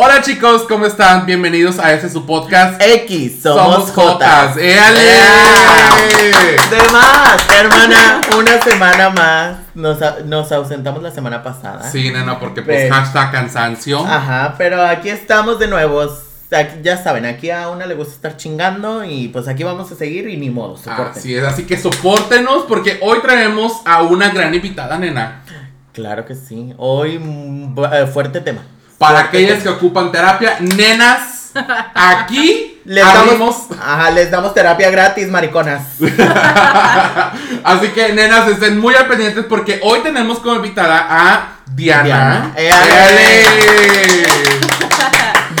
Hola chicos, ¿cómo están? Bienvenidos a este su podcast. X, somos, Jotas. ¡Éale! De más, hermana, una semana más. Nos, nos ausentamos la semana pasada. Sí, nena, porque pues Pero- hashtag cansancio. Ajá, pero aquí estamos de nuevo. Aquí- ya saben, aquí a una le gusta estar chingando y pues aquí vamos a seguir y ni modo, soporten. Así es, así que soportenos porque hoy traemos a una gran invitada, nena. Claro que sí. Hoy, mm, eh, fuerte tema. Para aquellas que ocupan terapia, nenas, aquí Les abrimos. damos, ajá, les damos terapia gratis, mariconas. Así que, nenas, estén muy al pendientes porque hoy tenemos como invitada a Diana. Diana. ¡Éale!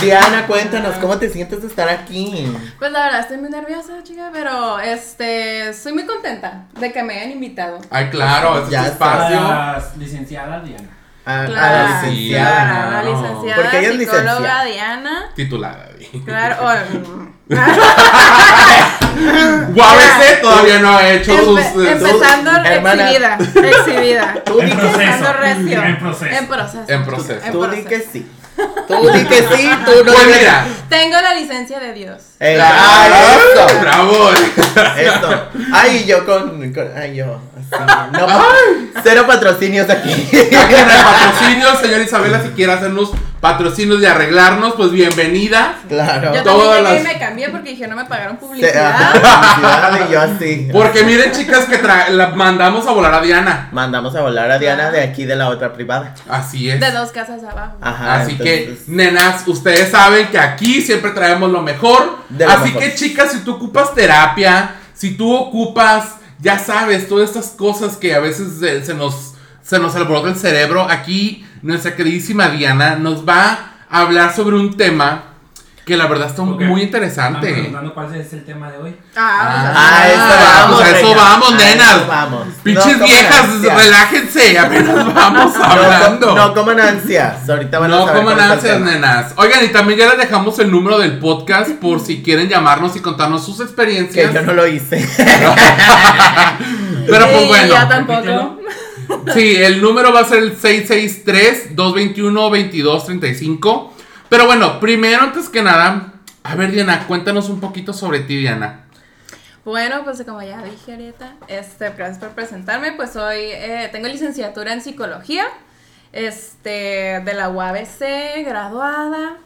Diana, cuéntanos, ¿cómo te sientes de estar aquí? Pues la verdad estoy muy nerviosa, chica, pero este soy muy contenta de que me hayan invitado. Ay, claro, es Ya espacio. La licenciada Diana. A, a la licenciada. claro, la no. licenciada Porque ella es psicóloga licenciada. Diana. Titulada. di. Claro, oh, UABC todavía no ha hecho sus. empe- eh, empezando hermana. exhibida, exhibida. Tú di En proceso. Empezando recio. En proceso. En proceso. En proceso. En Tú di proceso. que sí. Tú di que sí, tú no Pues mira. Tengo la licencia de Dios. Eh, Ah, ay, eso. ¡Bravo! Eso. Ay, yo con, con- ay, yo. así. No, cero patrocinios aquí. Aquí en el patrocinio, señora Isabela, si quiere hacernos patrocinios y arreglarnos, pues bienvenida. Claro. Yo Todas las- me cambié porque dije no me pagaron publicidad. ajá, publicidad y yo así. Porque miren, chicas, que tra- la mandamos a volar a Diana. Mandamos a volar a Diana de aquí de la otra privada. Así es. De dos casas abajo. Ajá. Así que, nenas, ustedes saben que aquí siempre traemos lo mejor. Así mejor. que, chicas, si tú ocupas terapia, si tú ocupas, ya sabes, todas estas cosas que a veces se nos, se nos alborota el cerebro, aquí nuestra queridísima Diana nos va a hablar sobre un tema que la verdad está Ok. muy interesante. preguntando cuál es el tema de hoy. Ah, Ah, eso vamos. a eso vamos, nenas. eso vamos. Pinches No viejas, ansias. relájense, apenas vamos No, hablando. No coman ansias. Ahorita van a No coman ansias, nenas. Oigan, y también ya les dejamos el número del podcast por si quieren llamarnos y contarnos sus experiencias. Que yo no lo hice. Pero pues bueno. Ya tampoco. repítelo. Sí, el número va a ser el 663-221-2235. Pero bueno, primero, antes que nada, a ver, Diana, cuéntanos un poquito sobre ti, Diana. Bueno, pues como ya dije ahorita, este, gracias por presentarme. Pues soy, eh, tengo licenciatura en psicología, este, de la UABC, graduada.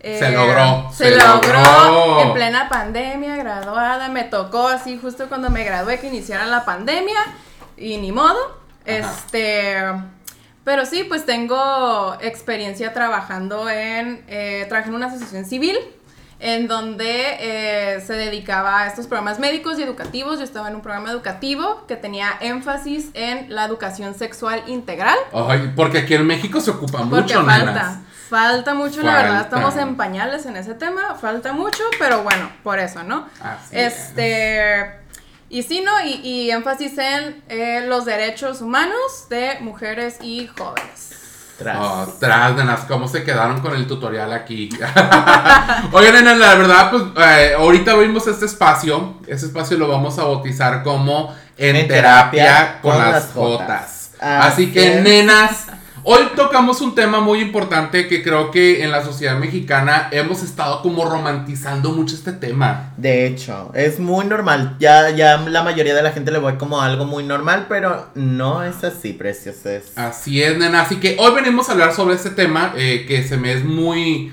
eh, Se logró, Se, se logró, logró. en plena pandemia, graduada. Me tocó así justo cuando me gradué que iniciara la pandemia y ni modo. Este, pero sí, pues tengo experiencia trabajando en, eh, trabajé en una asociación civil en donde eh, se dedicaba a estos programas médicos y educativos. Yo estaba en un programa educativo que tenía énfasis en la educación sexual integral. Ay, porque aquí en México se ocupa Porque mucho, falta, nenas. falta mucho, la verdad. Estamos en pañales en ese tema, falta mucho, pero bueno, por eso, ¿no? Así es. Este. Y sí, ¿no? Y, y énfasis en eh, los derechos humanos de mujeres y jóvenes. Tras. Oh, tras, nenas, ¿cómo se quedaron con el tutorial aquí? Oigan, nenas, la verdad, pues eh, ahorita abrimos este espacio. Ese espacio lo vamos a bautizar como En, En terapia, terapia con, con las las Jotas. Jotas. Así Así que, es. nenas, hoy tocamos un tema muy importante que creo que en la sociedad mexicana hemos estado como romantizando mucho este tema. De hecho, es muy normal. Ya, ya la mayoría de la gente le ve como algo muy normal, pero no es así, precios. Es. Así es, nena. Así que hoy venimos a hablar sobre este tema eh, que se me es muy...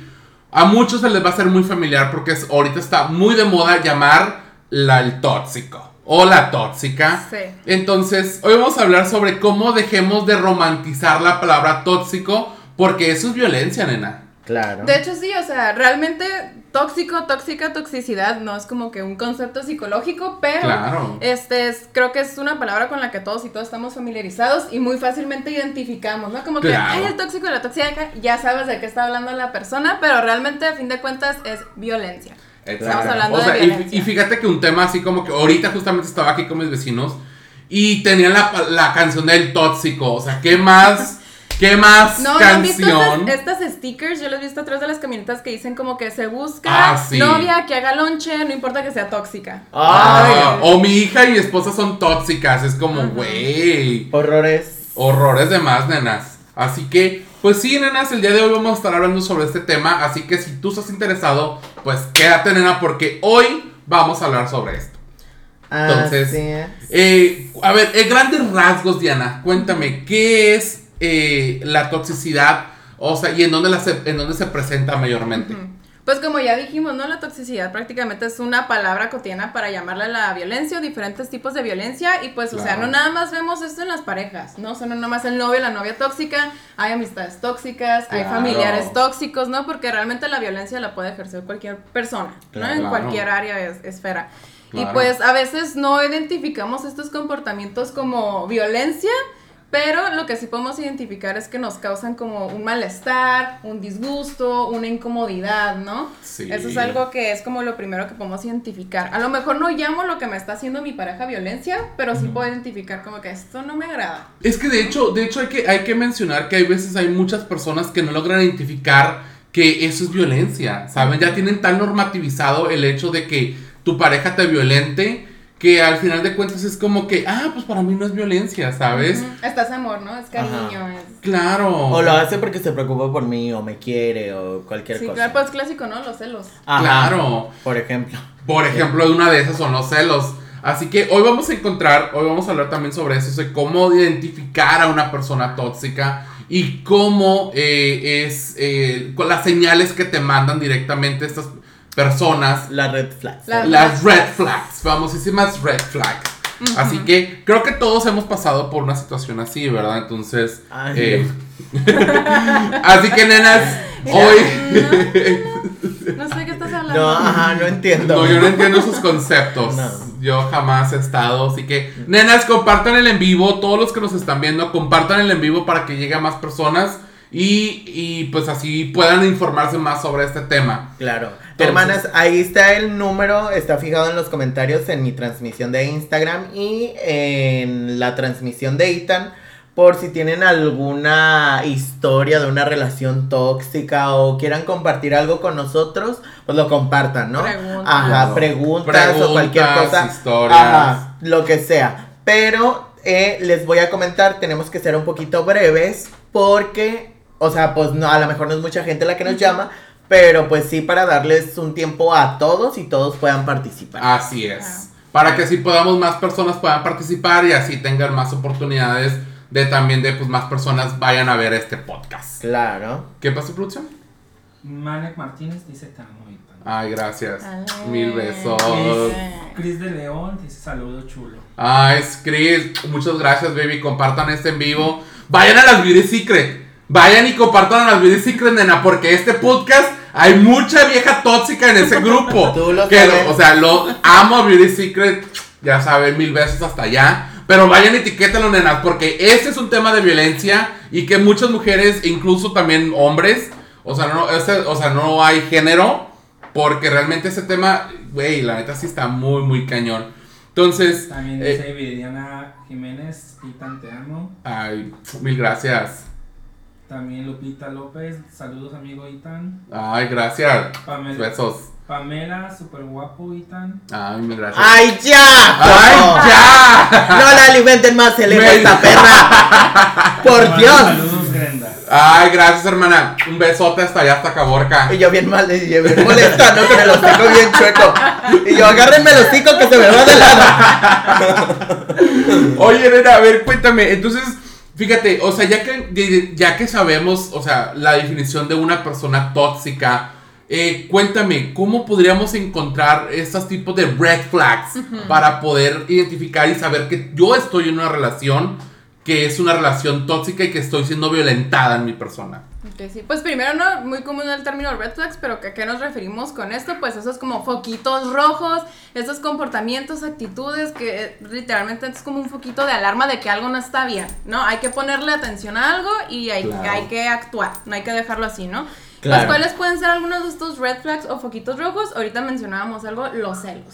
A muchos se les va a ser muy familiar porque es, ahorita está muy de moda llamar la, el tóxico o la tóxica. Sí. Entonces, hoy vamos a hablar sobre cómo dejemos de romantizar la palabra tóxico porque eso es violencia, nena. Claro. De hecho, sí, o sea, realmente tóxico, tóxica, toxicidad no es como que un concepto psicológico, pero Claro. este es, creo que es una palabra con la que todos y todas estamos familiarizados y muy fácilmente identificamos, ¿no? Como que, ay, el tóxico y la tóxica, ya sabes de qué está hablando la persona, pero realmente a fin de cuentas es violencia. Estamos hablando O de y- fíjate que un tema así como que ahorita justamente estaba aquí con mis vecinos y tenían la, la canción del tóxico. O sea, ¿qué más? ¿Qué más No, ¿no han visto canción? estas, estas stickers? Yo las he visto atrás de las camionetas que dicen como que se busca Ah, sí. novia que haga lonche, no importa que sea tóxica. Ay, Ah, o mi hija y mi esposa son tóxicas. Es como, güey. horrores. Horrores de más, nenas. Así que Pues sí, nenas, el día de hoy vamos a estar hablando sobre este tema, así que si tú estás interesado, pues quédate, nena, porque hoy vamos a hablar sobre esto. Entonces. Eh, a ver, en grandes rasgos, Diana, cuéntame, ¿qué es eh, la toxicidad? O sea, ¿y en dónde, la se, en dónde se presenta mayormente? Pues como ya dijimos, ¿no? La toxicidad prácticamente es una palabra cotidiana para llamarle a la violencia o diferentes tipos de violencia y pues, o sea, no nada más vemos esto en las parejas, ¿no? O sea, no nada más el novio, la novia tóxica, hay amistades tóxicas, hay familiares tóxicos, ¿no? Porque realmente la violencia la puede ejercer cualquier persona, ¿no? Claro. En cualquier área, es- esfera. Y pues a veces no identificamos estos comportamientos como violencia, pero lo que sí podemos identificar es que nos causan como un malestar, un disgusto, una incomodidad, ¿no? Sí. Eso es algo que es como lo primero que podemos identificar. A lo mejor no llamo lo que me está haciendo mi pareja violencia, pero sí puedo identificar como que esto no me agrada. Es que de hecho, de hecho hay que, hay que mencionar que hay veces hay muchas personas que no logran identificar que eso es violencia, ¿saben? Ya tienen tan normativizado el hecho de que tu pareja te violente que al final de cuentas es como que, ah, pues para mí no es violencia, ¿sabes? Ujú. Estás amor, ¿no? Es cariño, es... Claro. O lo hace porque se preocupa por mí, o me quiere, o cualquier Sí, cosa. claro, pues clásico, ¿no? Los celos. Ajá, Claro. Por ejemplo. Por ejemplo, una de esas son los celos. Así que hoy vamos a encontrar, hoy vamos a hablar también sobre eso, sobre cómo identificar a una persona tóxica y cómo eh, es eh, con las señales que te mandan directamente estas personas, La red flags. La- las red flags, famosísimas red flags. Así que creo que todos hemos pasado por una situación así, ¿verdad? Entonces, Ay, eh, así que nenas, hoy... No sé qué estás hablando. No, ajá, no entiendo. No, yo no entiendo esos conceptos. No. Yo jamás he estado. Así que, nenas, compartan el en vivo. Todos los que nos están viendo, compartan el en vivo para que llegue a más personas. Y, y pues así puedan informarse más sobre este tema. Claro. Entonces- Hermanas, ahí está el número, está fijado en los comentarios en mi transmisión de Instagram y en la transmisión de Itan. Por si tienen alguna historia de una relación tóxica o quieran compartir algo con nosotros, pues lo compartan, ¿no? Preguntas. Ajá, preguntas, o cualquier cosa. historias. Ajá, lo que sea. Pero eh, les voy a comentar, tenemos que ser un poquito breves porque, o sea, pues no, a lo mejor no es mucha gente la que nos llama, pero pues sí para darles un tiempo a todos y todos puedan participar. Así es. Para que así podamos, más personas puedan participar y así tengan más oportunidades de también de pues más personas vayan a ver este podcast. Claro. ¿Qué pasó, producción? Malek Martínez dice amo, Ethan. Ay, gracias. Ay. Mil besos. Cris de León dice saludo chulo. Ay, Chris, muchas gracias, baby. Compartan este en vivo. Vayan a las Beauty Secret. Vayan y compartan a las Beauty Secret, nena, porque este podcast hay mucha vieja tóxica en ese grupo. Tú lo Que, sabes. O sea, lo amo a Beauty Secret. Ya saben, mil besos hasta allá. Pero vayan, etiquétenlo, nenas, porque este es un tema de violencia y que muchas mujeres, incluso también hombres, o sea, no, ese- o sea, no hay género, porque realmente ese tema, güey, la neta sí está muy, muy cañón. Entonces, También eh, dice Viridiana Jiménez, Ethan te amo. Ay, mil gracias. También Lupita López, saludos amigo Ethan. Ay, gracias. Pamela, Besos. Pamela super guapo Ethan. Ay, gracias. ¡Ay, ya! ¡Ay, No. ya! No la alimenten más, se le Me- esta perra. Por Dios. Saludos Grenda. Ay, gracias, hermana. Un besote hasta allá, hasta Caborca. Y yo bien mal, y yo bien molesta, ¿no? Con el hocico bien chueco. Y yo, agárrenme el hocico que se me va de lado. Oye, nena, a ver, cuéntame. Entonces, fíjate, o sea, ya que, ya que sabemos, o sea, la definición de una persona tóxica, eh, cuéntame, ¿cómo podríamos encontrar estos tipos de red flags para poder identificar y saber que yo estoy en una relación que es una relación tóxica y que estoy siendo violentada en mi persona? Ok, sí. Pues primero, no, muy común el término red flags, pero ¿a qué nos referimos con esto? Pues esos como foquitos rojos, esos comportamientos, actitudes que eh, literalmente es como un foquito de alarma de que algo no está bien, ¿no? Hay que ponerle atención a algo y hay, Claro. hay que actuar, no hay que dejarlo así, ¿no? Claro. Los cuales pueden ser algunos de estos red flags o foquitos rojos. Ahorita mencionábamos algo, los celos.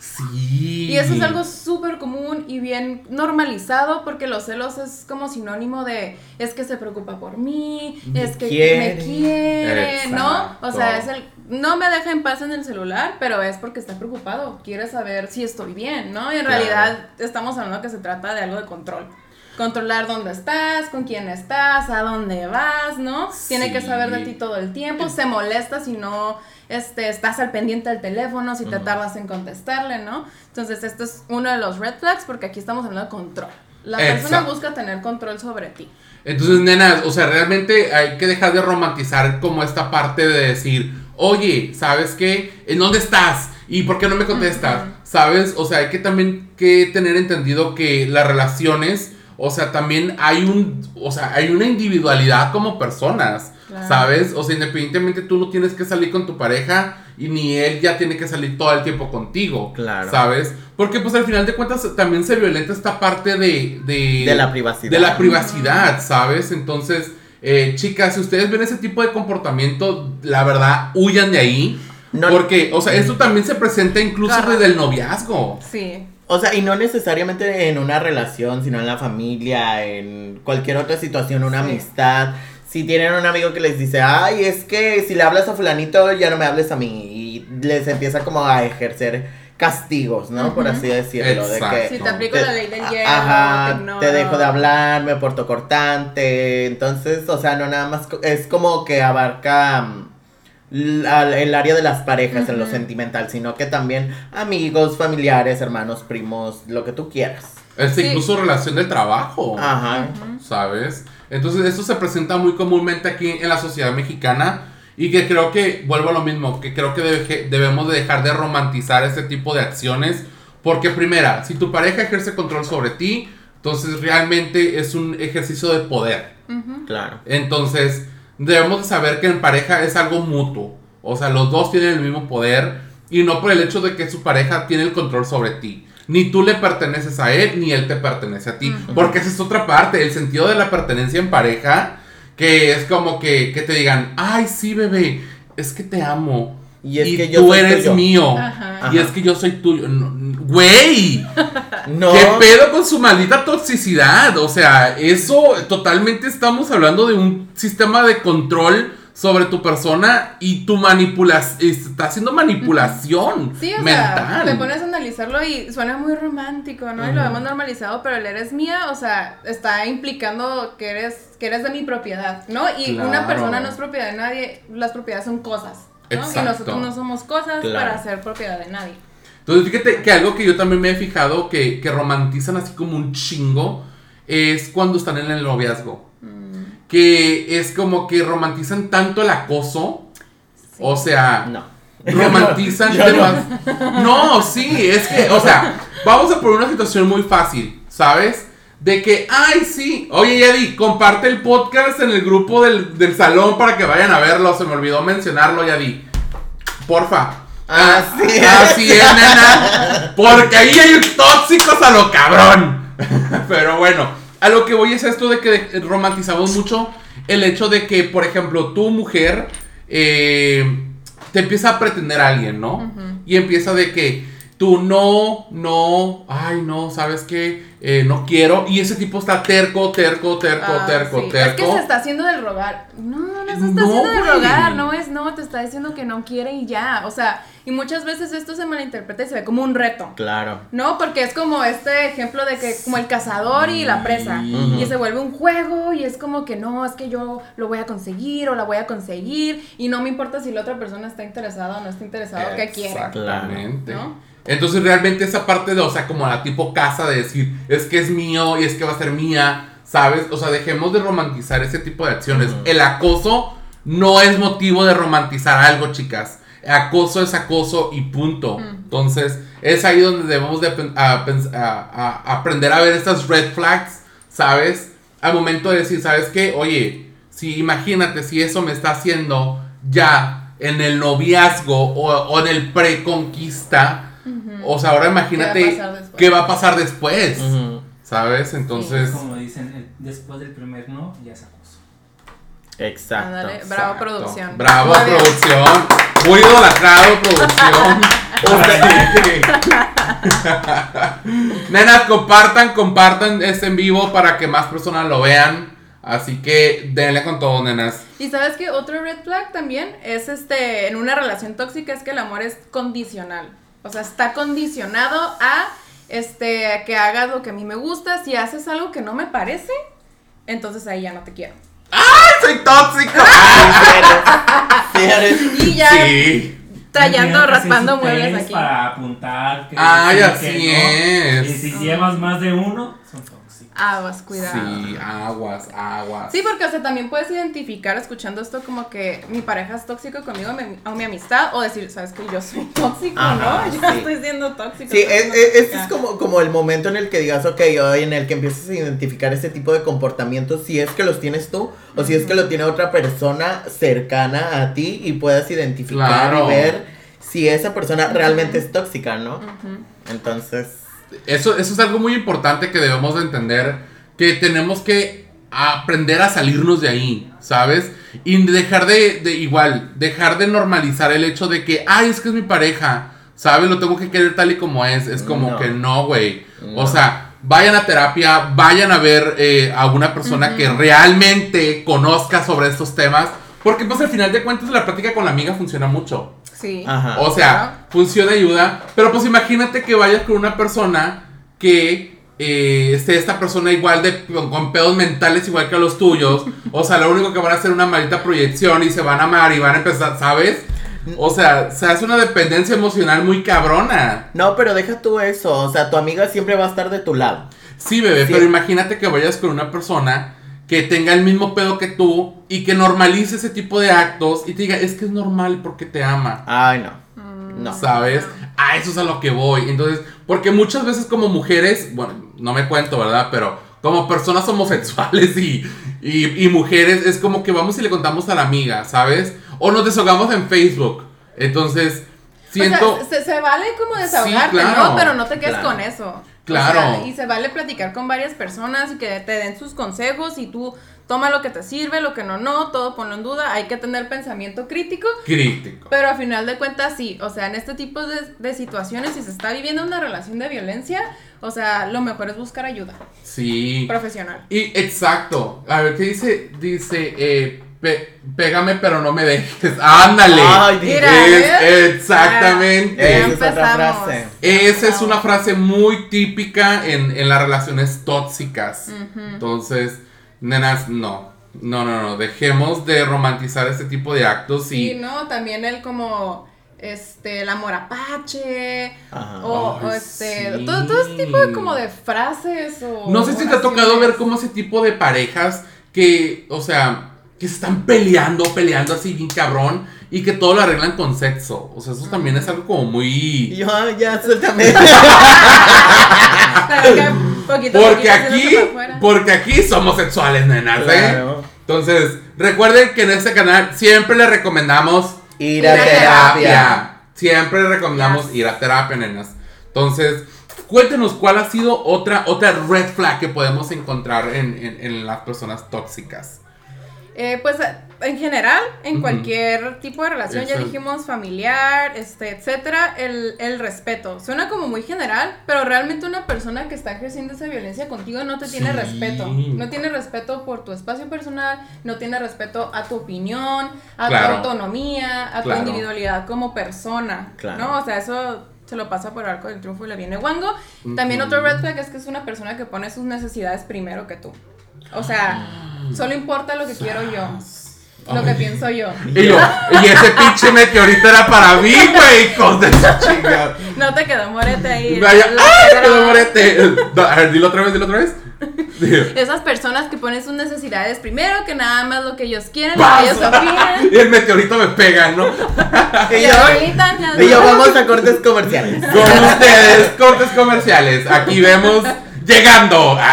Sí. Y eso es algo súper común y bien normalizado porque los celos es como sinónimo de es que se preocupa por mí, Me es que quiere. me quiere, ¿no? O sea, es el no me deja en paz en el celular, pero es porque está preocupado, quiere saber si estoy bien, ¿no? Y en Claro. realidad estamos hablando que se trata de algo de control. Controlar dónde estás, con quién estás, a dónde vas, ¿no? Tiene que saber de ti todo el tiempo, se molesta si no este, estás al pendiente del teléfono, si te tardas en contestarle, ¿no? Entonces, esto es uno de los red flags porque aquí estamos hablando de control. La persona busca tener control sobre ti. Entonces, nenas, o sea, realmente hay que dejar de romantizar como esta parte de decir, oye, ¿sabes qué? ¿En dónde estás? ¿Y por qué no me contestas? ¿Sabes? O sea, hay que también que tener entendido que las relaciones, o sea, también hay un, o sea, hay una individualidad como personas, Claro. ¿sabes? O sea, independientemente tú no tienes que salir con tu pareja y ni él ya tiene que salir todo el tiempo contigo, Claro. ¿sabes? Porque pues al final de cuentas también se violenta esta parte de... De, De la privacidad. de la privacidad, ¿sabes? Entonces, eh, chicas, si ustedes ven ese tipo de comportamiento, la verdad, huyan de ahí. No- porque, o sea, esto también se presenta incluso Claro. desde el noviazgo. Sí. O sea, y no necesariamente en una relación, sino en la familia, en cualquier otra situación, una Sí. amistad. Si tienen un amigo que les dice, ay, es que si le hablas a fulanito, ya no me hables a mí. Y les empieza como a ejercer castigos, ¿no? Por así decirlo. De Exacto. que Si te aplico te- la ley del hielo, Ajá, te dejo de hablar, me porto cortante. Entonces, o sea, no nada más es como que abarca mm, la- el área de las parejas en lo sentimental, sino que también amigos, familiares, hermanos, primos, lo que tú quieras. Es Sí. incluso relación de trabajo. Ajá. ¿Sabes? Entonces, esto se presenta muy comúnmente aquí en la sociedad mexicana. Y que creo que, vuelvo a lo mismo, que creo que debe- debemos de dejar de romantizar este tipo de acciones. Porque primera, si tu pareja ejerce control sobre ti, entonces realmente es un ejercicio de poder. Claro. Entonces, debemos de saber que en pareja es algo mutuo. O sea, los dos tienen el mismo poder y no por el hecho de que su pareja tiene el control sobre ti. Ni tú le perteneces a él, ni él te pertenece a ti. Porque esa es otra parte, el sentido de la pertenencia en pareja, que es como que, que te digan, ay, sí, bebé, es que te amo. Y es que yo tú soy eres tuyo". mío. Ajá. Y Ajá. es que yo soy tuyo. No, Güey. No. ¿Qué pedo con su maldita toxicidad? O sea, eso totalmente estamos hablando de un sistema de control sobre tu persona y tu manipulación. Está haciendo manipulación Sí, o mental. sea, te pones a analizarlo y suena muy romántico, ¿no? Y lo hemos normalizado, pero el eres mía, o sea, está implicando que eres, que eres de mi propiedad, ¿no? Y una persona no es propiedad de nadie, las propiedades son cosas, Y nosotros no somos cosas Claro. para ser propiedad de nadie. Entonces, fíjate que algo que yo también me he fijado que, que romantizan así como un chingo es cuando están en el noviazgo. Mm, Que es como que romantizan tanto el acoso. sí. O sea, No. romantizan no. temas. No, sí, es que, o sea, vamos a poner una situación muy fácil, ¿sabes? De que, ay, sí, oye, Yadi, comparte el podcast en el grupo del, del salón para que vayan a verlo. Se me olvidó mencionarlo, Yadi. Porfa. Así es. Así es, nena. Porque ahí hay tóxicos a lo cabrón. Pero bueno, a lo que voy es esto de que romantizamos mucho el hecho de que, por ejemplo, tu mujer eh, te empieza a pretender a alguien, ¿no? Y empieza de que tú no, no, ay, no, ¿sabes qué? Eh, no quiero. Y ese tipo está terco, terco, terco, Ah, terco, sí. terco. Es que se está haciendo del rogar. No, no se está No, haciendo del rogar, no es no, te está diciendo que no quiere y ya. O sea, y muchas veces esto se malinterpreta y se ve como un reto. Claro. No, porque es como este ejemplo de que como el cazador y la presa. Y se vuelve un juego y es como que no, es que yo lo voy a conseguir o la voy a conseguir y no me importa si la otra persona está interesada o no está interesada o qué quiere. Exactamente. ¿No? Entonces realmente esa parte de, o sea, como la tipo casa de decir, es que es mío y es que va a ser mía, ¿sabes? O sea, dejemos de romantizar ese tipo de acciones. El acoso no es motivo de romantizar algo, chicas. Acoso es acoso y punto. Entonces, es ahí donde debemos de pen- a pens- a- a- a aprender a ver estas red flags, ¿sabes? Al momento de decir, ¿sabes qué? Oye, si imagínate si eso me está haciendo ya en el noviazgo o, o en el preconquista, O sea, ahora imagínate ¿Qué va a pasar después? qué va a pasar después, Ujú. ¿sabes? Entonces, Como dicen, después del primer no, ya es acoso. Exacto. Ándale, bravo exacto. producción. Bravo Muy bien. producción. Muy idolatrado producción. Nenas, compartan, compartan este en vivo para que más personas lo vean. Así que denle con todo, nenas. Y sabes que otro red flag también es este, en una relación tóxica es que el amor es condicional. O sea, está condicionado a este, que hagas lo que a mí me gusta. Si haces algo que no me parece, entonces ahí ya no te quiero. ¡Soy tóxico! Sí eres. Y ya Sí. que hacer raspando muebles aquí. Para apuntar. que Ay, sí, así que no. es. Y si llevas más de uno, son. Aguas, cuidado. Sí, aguas, aguas. Sí, porque, o sea, también puedes identificar escuchando esto como que mi pareja es tóxico conmigo mi- o mi amistad, o decir, ¿sabes que Yo soy tóxico, Ajá, ¿no? Ya sí. estoy siendo tóxico. Sí, es, siendo es- este es como, como el momento en el que digas, ok, o en el que empiezas a identificar ese tipo de comportamientos, si es que los tienes tú o si es que lo tiene otra persona cercana a ti y puedas identificar Claro. y ver si esa persona realmente es tóxica, ¿no? Entonces, Eso, eso es algo muy importante que debemos de entender, que tenemos que aprender a salirnos de ahí, ¿sabes? Y dejar de, de igual, dejar de normalizar el hecho de que, ay, es que es mi pareja, ¿sabes? Lo tengo que querer tal y como es. Es como No. que no, güey. No. O sea, vayan a terapia, vayan a ver eh, a una persona que realmente conozca sobre estos temas, porque pues al final de cuentas la práctica con la amiga funciona mucho. Sí. ajá. O sea, funciona ayuda. Pero pues imagínate que vayas con una persona que eh, esté esta persona igual de con, con pedos mentales igual que los tuyos. O sea, lo único que van a hacer es una maldita proyección y se van a amar y van a empezar, ¿sabes? O sea, se hace una dependencia emocional muy cabrona. No, pero deja tú eso, o sea, tu amiga siempre va a estar de tu lado. Sí, bebé, Sí. pero imagínate que vayas con una persona que tenga el mismo pedo que tú y que normalice ese tipo de actos y te diga, es que es normal porque te ama. Ay, no. Mm, No. ¿Sabes? A eso es a lo que voy. Entonces, porque muchas veces como mujeres, bueno, no me cuento, ¿verdad? Pero como personas homosexuales y, y, y mujeres, es como que vamos y le contamos a la amiga, ¿sabes? O nos desahogamos en Facebook. Entonces, siento... O sea, se, se vale como desahogarte, claro. ¿no? Pero no te quedes Claro. con eso. Claro. O sea, y se vale platicar con varias personas y que te den sus consejos y tú toma lo que te sirve, lo que no, no, todo ponlo en duda. Hay que tener pensamiento crítico. Crítico. Pero a final de cuentas, sí, o sea, en este tipo de, de situaciones, si se está viviendo una relación de violencia, o sea, lo mejor es buscar ayuda Sí. profesional. Y exacto. A ver, ¿qué dice? Dice, eh, pe- pégame pero no me dejes. Ándale. Ay, Mira, Es- ¿ves? exactamente. Ya Esa es otra frase. Esa es una frase muy típica en, en las relaciones tóxicas. Entonces, nenas, no. No, no, no. Dejemos de romantizar este tipo de actos Sí. ¿no? También el como, este, el amor apache, Ajá. o, o este, sí. todo, todo ese tipo de como de frases o... No sé si te ha tocado ver como ese tipo de parejas que, o sea, que se están peleando, peleando así bien cabrón y que todo lo arreglan con sexo. O sea, eso también es algo como muy. yo, ay, ya, suéltame. Poquito Porque aquí, porque aquí somos sexuales, nenas, ¿eh? Claro. Entonces, recuerden que en este canal siempre les recomendamos Ir a terapia. Siempre les recomendamos Yes. ir a terapia, nenas. Entonces, cuéntenos cuál ha sido otra, otra red flag que podemos encontrar en, en- en las personas tóxicas. Eh, pues en general, en cualquier tipo de relación, ya dijimos familiar, este, etcétera, el, el respeto. Suena como muy general, pero realmente una persona que está ejerciendo esa violencia contigo no te tiene respeto. No tiene respeto por tu espacio personal, no tiene respeto a tu opinión, a Claro. tu autonomía, a Claro. tu individualidad como persona. Claro. ¿No? O sea, eso se lo pasa por el arco del triunfo y le viene guango. También otro red flag es que es una persona que pone sus necesidades primero que tú. O sea, solo importa lo que quiero yo, lo que pienso yo. Y yo, y ese pinche meteorito era para mí, güey, hijos de su chingada. No te quedó morete ahí. Vaya, ¡ay, quedó morete! No, A ver, dilo otra vez, dilo otra vez. Esas personas que ponen sus necesidades primero, que nada más lo que ellos quieren, lo que ellos opinan. Y el meteorito me pega, ¿no? Y Y yo, y yo, vamos a cortes comerciales. Con ustedes, cortes comerciales. Aquí vemos llegando.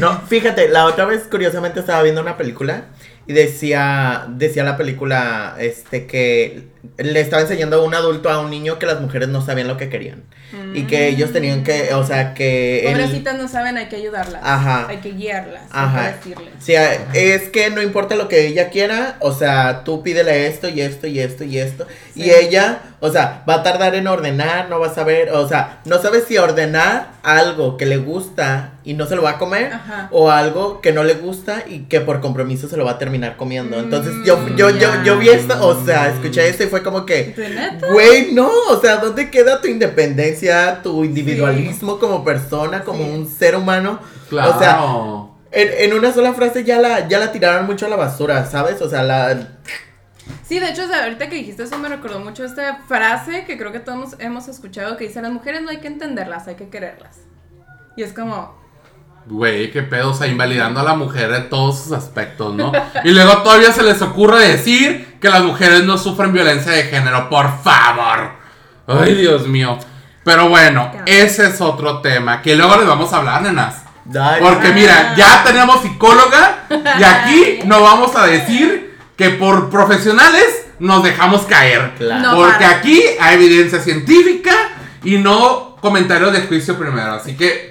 No, fíjate, la otra vez curiosamente estaba viendo una película y decía, decía la película, este, que le estaba enseñando a un adulto a un niño que las mujeres no sabían lo que querían y que ellos tenían que, o sea, que él- Pobrecitas no saben, hay que ayudarlas. Ajá. Hay que guiarlas. Ajá. Hay que decirles. O sea, es que no importa lo que ella quiera, o sea, tú pídele esto y esto y esto y esto. Y Sí. ella, o sea, va a tardar en ordenar, no va a saber, o sea, no sabe si ordenar algo que le gusta y no se lo va a comer, Ajá. o algo que no le gusta y que por compromiso se lo va a terminar comiendo. Entonces yo, yo, yo, yo vi esto, o sea, escuché esto y fue como que, güey, no, o sea, ¿dónde queda tu independencia, tu individualismo como persona, como Sí. un ser humano? Claro. O sea, en, en una sola frase ya la, ya la tiraron mucho a la basura, ¿sabes? O sea, la... Sí, de hecho, o sea, ahorita que dijiste eso me recordó mucho esta frase que creo que todos hemos escuchado que dice, las mujeres no hay que entenderlas, hay que quererlas. Y es como, Güey, qué pedo, o sea, invalidando a la mujer en todos sus aspectos, ¿no? Y luego todavía se les ocurre decir que las mujeres no sufren violencia de género, por favor. Ay, Dios mío. Pero bueno, ese es otro tema que luego les vamos a hablar, nenas. Porque mira, ya tenemos psicóloga y aquí no vamos a decir que por profesionales nos dejamos caer. Claro. Porque aquí hay evidencia científica y no comentarios de juicio primero. Así que.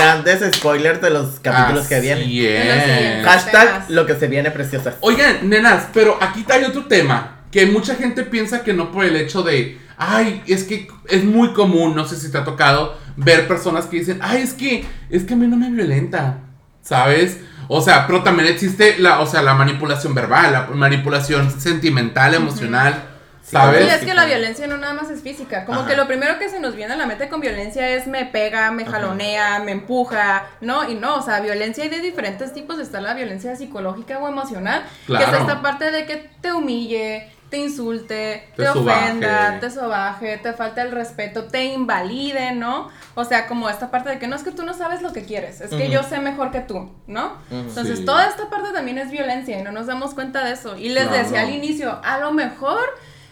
Grandes spoilers de los capítulos que vienen. Es. Hashtag lo que se viene preciosas. Oigan, nenas, pero aquí hay otro tema. Que mucha gente piensa que no por el hecho de. Ay, es que es muy común, no sé si te ha tocado ver personas que dicen, ay, es que, es que a mí no me violenta, ¿sabes? O sea, pero también existe la, o sea, la manipulación verbal, la manipulación sentimental, emocional, ¿sabes? es que la violencia no nada más es física. Como Ajá. que lo primero que se nos viene a la mente con violencia es me pega, me Ajá. jalonea, me empuja, ¿no? Y no, o sea, violencia hay de diferentes tipos. Está la violencia psicológica o emocional, que Claro. es esta parte de que te humille, te insulte, Te te, sobaje. ofenda, te sobaje, te falta el respeto, te invalide, ¿no? O sea, como esta parte de que no es que tú no sabes lo que quieres, es que Ujú. yo sé mejor que tú, ¿no? Ujú. Entonces, Sí. toda esta parte también es violencia y no nos damos cuenta de eso. Y les Claro. decía al inicio, a lo mejor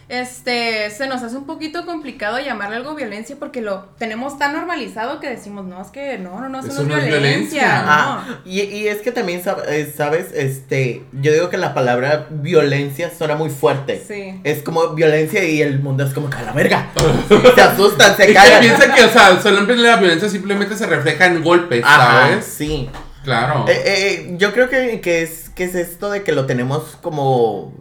este se nos hace un poquito complicado llamarle algo violencia porque lo tenemos tan normalizado que decimos, no, es que no, no, no, eso, Eso no no es violencia. violencia. no. Ah, y, y es que también, eh, ¿sabes? Este, yo digo que la palabra violencia suena muy fuerte. Sí. Es como violencia y el mundo es como que a la verga. se asustan, se Y que callan. piensa que, o sea, solamente la violencia simplemente se refleja en golpes, Ajá, ¿sabes? sí. Claro. Eh, eh, yo creo que, que es, que es esto de que lo tenemos como...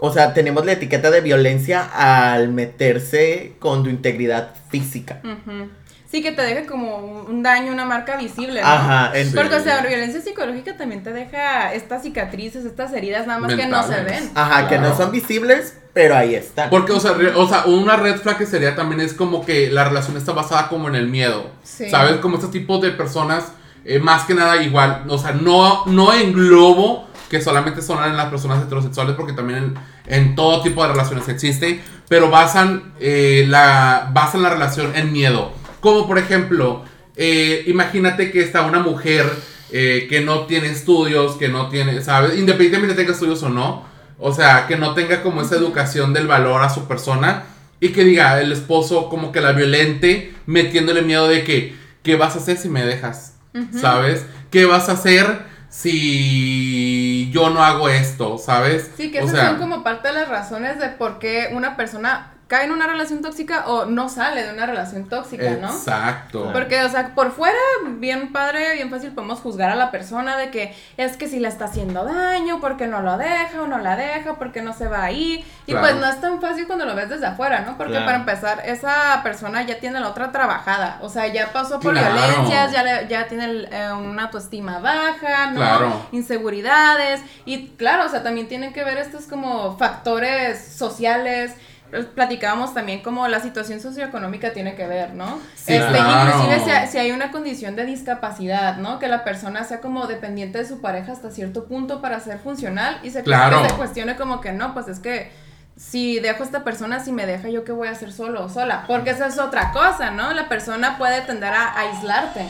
O sea, tenemos la etiqueta de violencia al meterse con tu integridad física. Ujú. Sí, que te deje como un daño, una marca visible, ¿no? Ajá, en- Porque, o sea, violencia psicológica también te deja estas cicatrices, estas heridas, nada más que no se ven. Ajá, que no son visibles, pero ahí están. Porque, o sea, re- o sea, una red flag que sería también es como que la relación está basada como en el miedo. Sí. ¿Sabes? Como este tipo de personas, eh, más que nada igual. O sea, no, no englobo que solamente son en las personas heterosexuales, porque también en, en todo tipo de relaciones existe, pero basan, eh, la, basan la relación en miedo. Como por ejemplo, eh, imagínate que está una mujer eh, que no tiene estudios, que no tiene, ¿sabes? Independientemente tenga estudios o no, o sea, que no tenga como esa educación del valor a su persona y que diga el esposo como que la violente, metiéndole miedo de que, ¿qué vas a hacer si me dejas? ¿Sabes? ¿Qué vas a hacer si yo no hago esto? ¿Sabes? Sí, que O esas sea, son como parte de las razones de por qué una persona cae en una relación tóxica o no sale de una relación tóxica, ¿no? Exacto. Porque, o sea, por fuera, bien padre, bien fácil podemos juzgar a la persona de que es que si le está haciendo daño, porque no lo deja o no la deja, porque no se va ahí. Y Claro. pues no es tan fácil cuando lo ves desde afuera, ¿no? Porque Claro. para empezar, esa persona ya tiene la otra trabajada. O sea, ya pasó por Claro. violencias, ya, le- ya tiene el, eh, una autoestima baja, ¿no? Claro. Inseguridades. Y claro, o sea, también tienen que ver estos como factores sociales. Pues, Platicábamos también como la situación socioeconómica tiene que ver, ¿no? Sí, este, claro. Inclusive si hay, si hay una condición de discapacidad, ¿no? Que la persona sea como dependiente de su pareja hasta cierto punto para ser funcional y se, Claro. que se cuestione como que no, pues es que si dejo a esta persona, si me deja, ¿yo qué voy a hacer solo o sola? Porque esa es otra cosa, ¿no? La persona puede tender a aislarte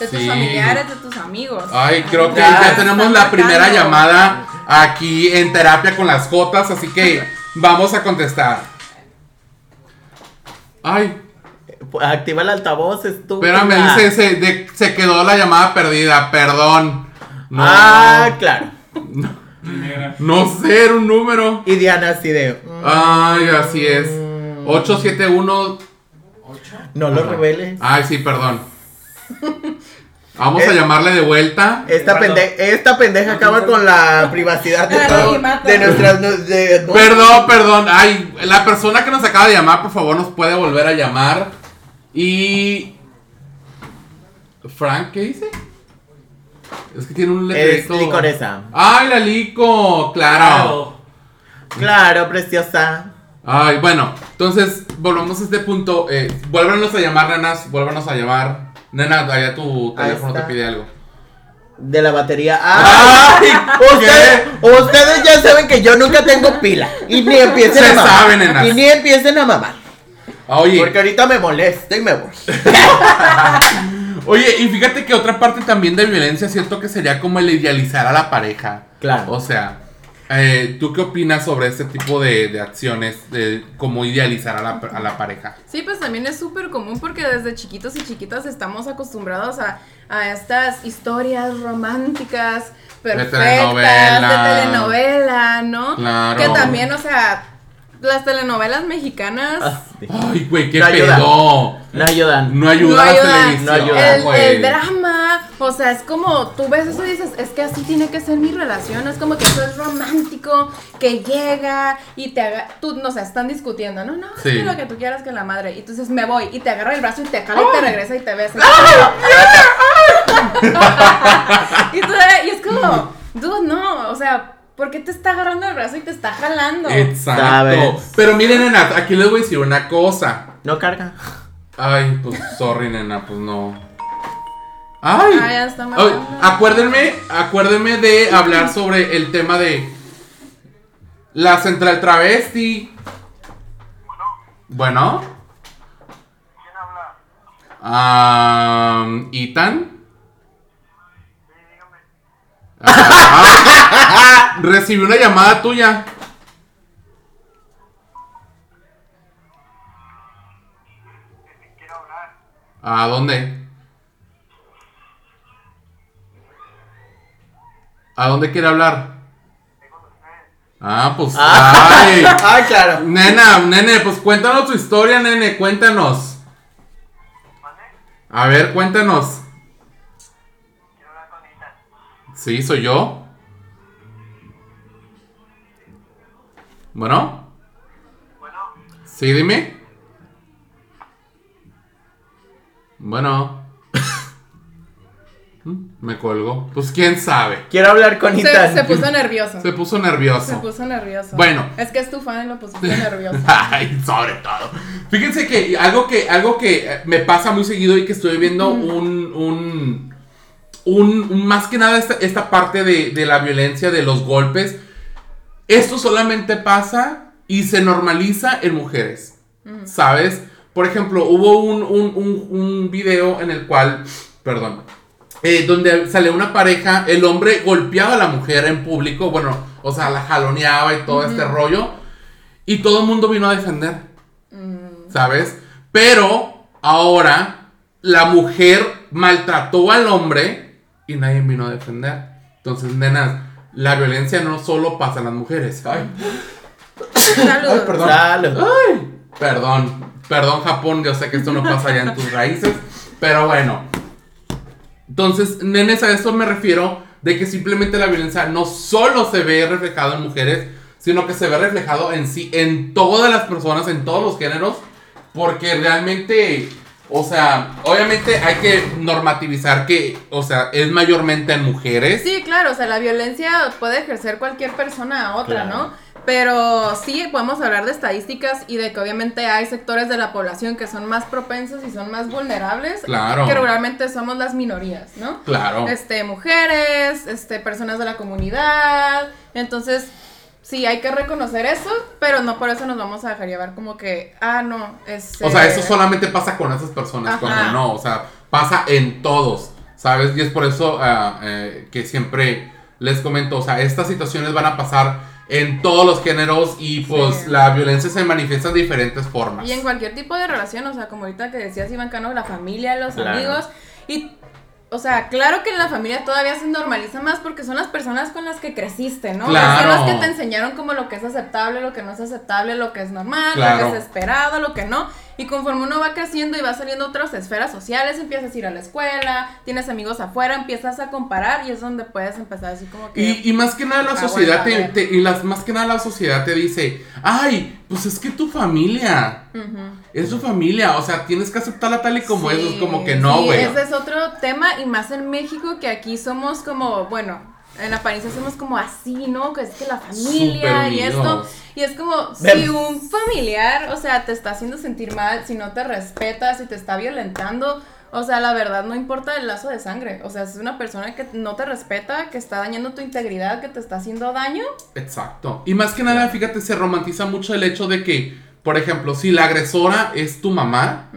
de tus Sí. familiares, de tus amigos. Ay, creo que Ya ya tenemos la primera marcando. llamada aquí en terapia con las Jotas, así que vamos a contestar. Ay, Activa el altavoz, estúpida. espérame, dice, se, de- se quedó la llamada perdida, perdón. No, Ah, claro. No sé, era un número. Y Diana así de... mm, Ay, así es. 871. no lo reveles. Ay, sí, perdón. Vamos a Eh, llamarle de vuelta. Esta, Perdón. pende- esta pendeja acaba con la privacidad de, de nuestras... de- Perdón, perdón. Ay, la persona que nos acaba de llamar, por favor, nos puede volver a llamar. Y. Frank, ¿qué dice? Es que tiene un Es letrerito. licoresa. ¡Ay, la lico! Claro. Claro, preciosa. Ay, bueno, entonces volvamos a este punto. Eh, vuélvanos a llamar, nenas. Vuélvanos a llamar. Nena, allá tu teléfono te pide algo. De la batería. ¡Ay! Ustedes, ustedes ya saben que yo nunca tengo pila. Y ni empiecen Se a mamar. sabe, nenas. Y ni empiecen a mamar. Ah, Oye, Porque ahorita me molesta y me voy. oye, y fíjate que otra parte también de violencia siento que sería como el idealizar a la pareja. Claro. O sea, eh, ¿tú qué opinas sobre este tipo de, de acciones? De cómo idealizar a la, a la pareja. Sí, pues también es súper común porque desde chiquitos y chiquitas estamos acostumbrados a, a estas historias románticas, perfectas, de telenovela. telenovela, ¿no? Claro. Que también, o sea, las telenovelas mexicanas Ah, sí. Ay, güey, qué No pedo. No ayudan. No ayuda no a la ayuda. televisión. No ayuda. el, güey. el drama, o sea, es como, tú ves eso y dices, es que así tiene que ser mi relación, es como que eso es romántico, que llega y te haga, tú, no sé, están discutiendo, no, no, Sí. es que lo que tú quieras que la madre, y tú dices, me voy, y te agarra el brazo y te jala y te regresa y te besa. y, tú- y es como, dude, no, o sea, ¿por qué te está agarrando el brazo y te está jalando? Exacto. ¿Sabes? Pero miren, nena, aquí les voy a decir una cosa. No carga. Ay, pues sorry, nena, pues no. Ay. Ah, ya está Ay, acuérdenme, acuérdenme de hablar sobre el tema de la central travesti. Bueno. Ah, ¿Itan? Ah, recibí una llamada tuya. ¿A dónde? ¿A dónde quiere hablar? Ah, pues. Ay. Ah, claro. Nena, nene, pues cuéntanos tu historia, nene, cuéntanos. A ver, cuéntanos. Sí, soy yo. Bueno. Sí, dime. Bueno. Mm, Me colgó. Pues quién sabe. Quiero hablar con Se, Itan. se puso nervioso. Se puso nervioso. Se puso nervioso. Bueno. Es que es tu fan y lo pusiste nervioso. Ay, sobre todo. Fíjense que algo que, algo que eh, me pasa muy seguido y que estoy viendo un, un, un, un- más que nada esta, esta parte de, de la violencia, de los golpes. Esto solamente pasa y se normaliza en mujeres. ¿Sabes? Por ejemplo, hubo un, un, un, un video en el cual, perdón, eh, donde sale una pareja, el hombre golpeaba a la mujer en público, bueno, o sea, la jaloneaba y todo este rollo, y todo el mundo vino a defender, ¿sabes? Pero ahora la mujer maltrató al hombre y nadie vino a defender. Entonces, nenas, la violencia no solo pasa en las mujeres. Ay, Salud. Ay, perdón. Salud. Ay, perdón, perdón Japón, yo sé que esto no pasa allá en tus raíces, pero bueno. Entonces, nenes, a eso me refiero de que simplemente la violencia no solo se ve reflejado en mujeres, sino que se ve reflejado en sí, en todas las personas, en todos los géneros, porque realmente, o sea, obviamente hay que normativizar que, o sea, es mayormente en mujeres. Sí, claro, o sea, la violencia puede ejercer cualquier persona a otra, Claro. ¿no? Pero sí podemos hablar de estadísticas y de que obviamente hay sectores de la población que son más propensos y son más vulnerables. Claro. Que regularmente somos las minorías, ¿no? Claro. Este, mujeres, este, personas de la comunidad. Entonces, sí, hay que reconocer eso, pero no por eso nos vamos a dejar llevar como que, ah, no, es... O sea, eh, eso solamente pasa con esas personas, Ajá. cuando no, o sea, pasa en todos, ¿sabes? Y es por eso eh, que siempre les comento, o sea, estas situaciones van a pasar en todos los géneros y pues Sí. la violencia se manifiesta de diferentes formas. Y en cualquier tipo de relación, o sea, como ahorita que decías Iván Cano, la familia, los Claro. amigos. Y, o sea, claro que en la familia todavía se normaliza más porque son las personas con las que creciste, ¿no? Claro. Son las que te enseñaron como lo que es aceptable, lo que no es aceptable, lo que es normal, Claro. lo que es esperado, lo que no. Y conforme uno va creciendo y va saliendo otras esferas sociales, empiezas a ir a la escuela, tienes amigos afuera, empiezas a comparar y es donde puedes empezar así como que... Y, y más que nada la Ah, sociedad te, y las más que nada la sociedad te dice, ay, pues es que tu familia, es tu familia, o sea, tienes que aceptarla tal y como Sí, es como que no, sí, güey. ese es otro tema y más en México que aquí somos como, bueno, en apariencia somos como así, ¿no? Que es que la familia y esto. Y es como, si un familiar, o sea, te está haciendo sentir mal, si no te respeta, si te está violentando, o sea, la verdad no importa el lazo de sangre. O sea, si es una persona que no te respeta, que está dañando tu integridad, que te está haciendo daño. Exacto. Y más que nada, fíjate, se romantiza mucho el hecho de que, por ejemplo, si la agresora es tu mamá,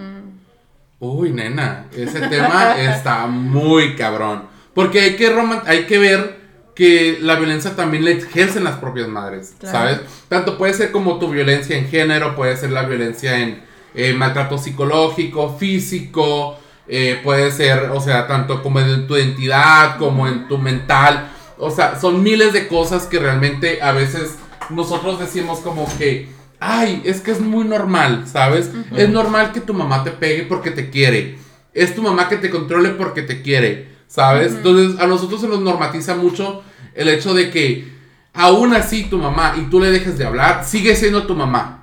uy, nena, ese tema está muy cabrón. Porque hay que, hay que ver que la violencia también la ejercen las propias madres, Claro. ¿sabes? Tanto puede ser como tu violencia en género, puede ser la violencia en eh, maltrato psicológico, físico, eh, puede ser, o sea, tanto como en tu identidad, como en tu mental. O sea, son miles de cosas que realmente a veces nosotros decimos como que, ay, es que es muy normal, ¿sabes? Es normal que tu mamá te pegue porque te quiere. Es tu mamá que te controle porque te quiere, ¿sabes? Entonces a nosotros se nos normatiza mucho el hecho de que aún así tu mamá y tú le dejes de hablar, sigue siendo tu mamá.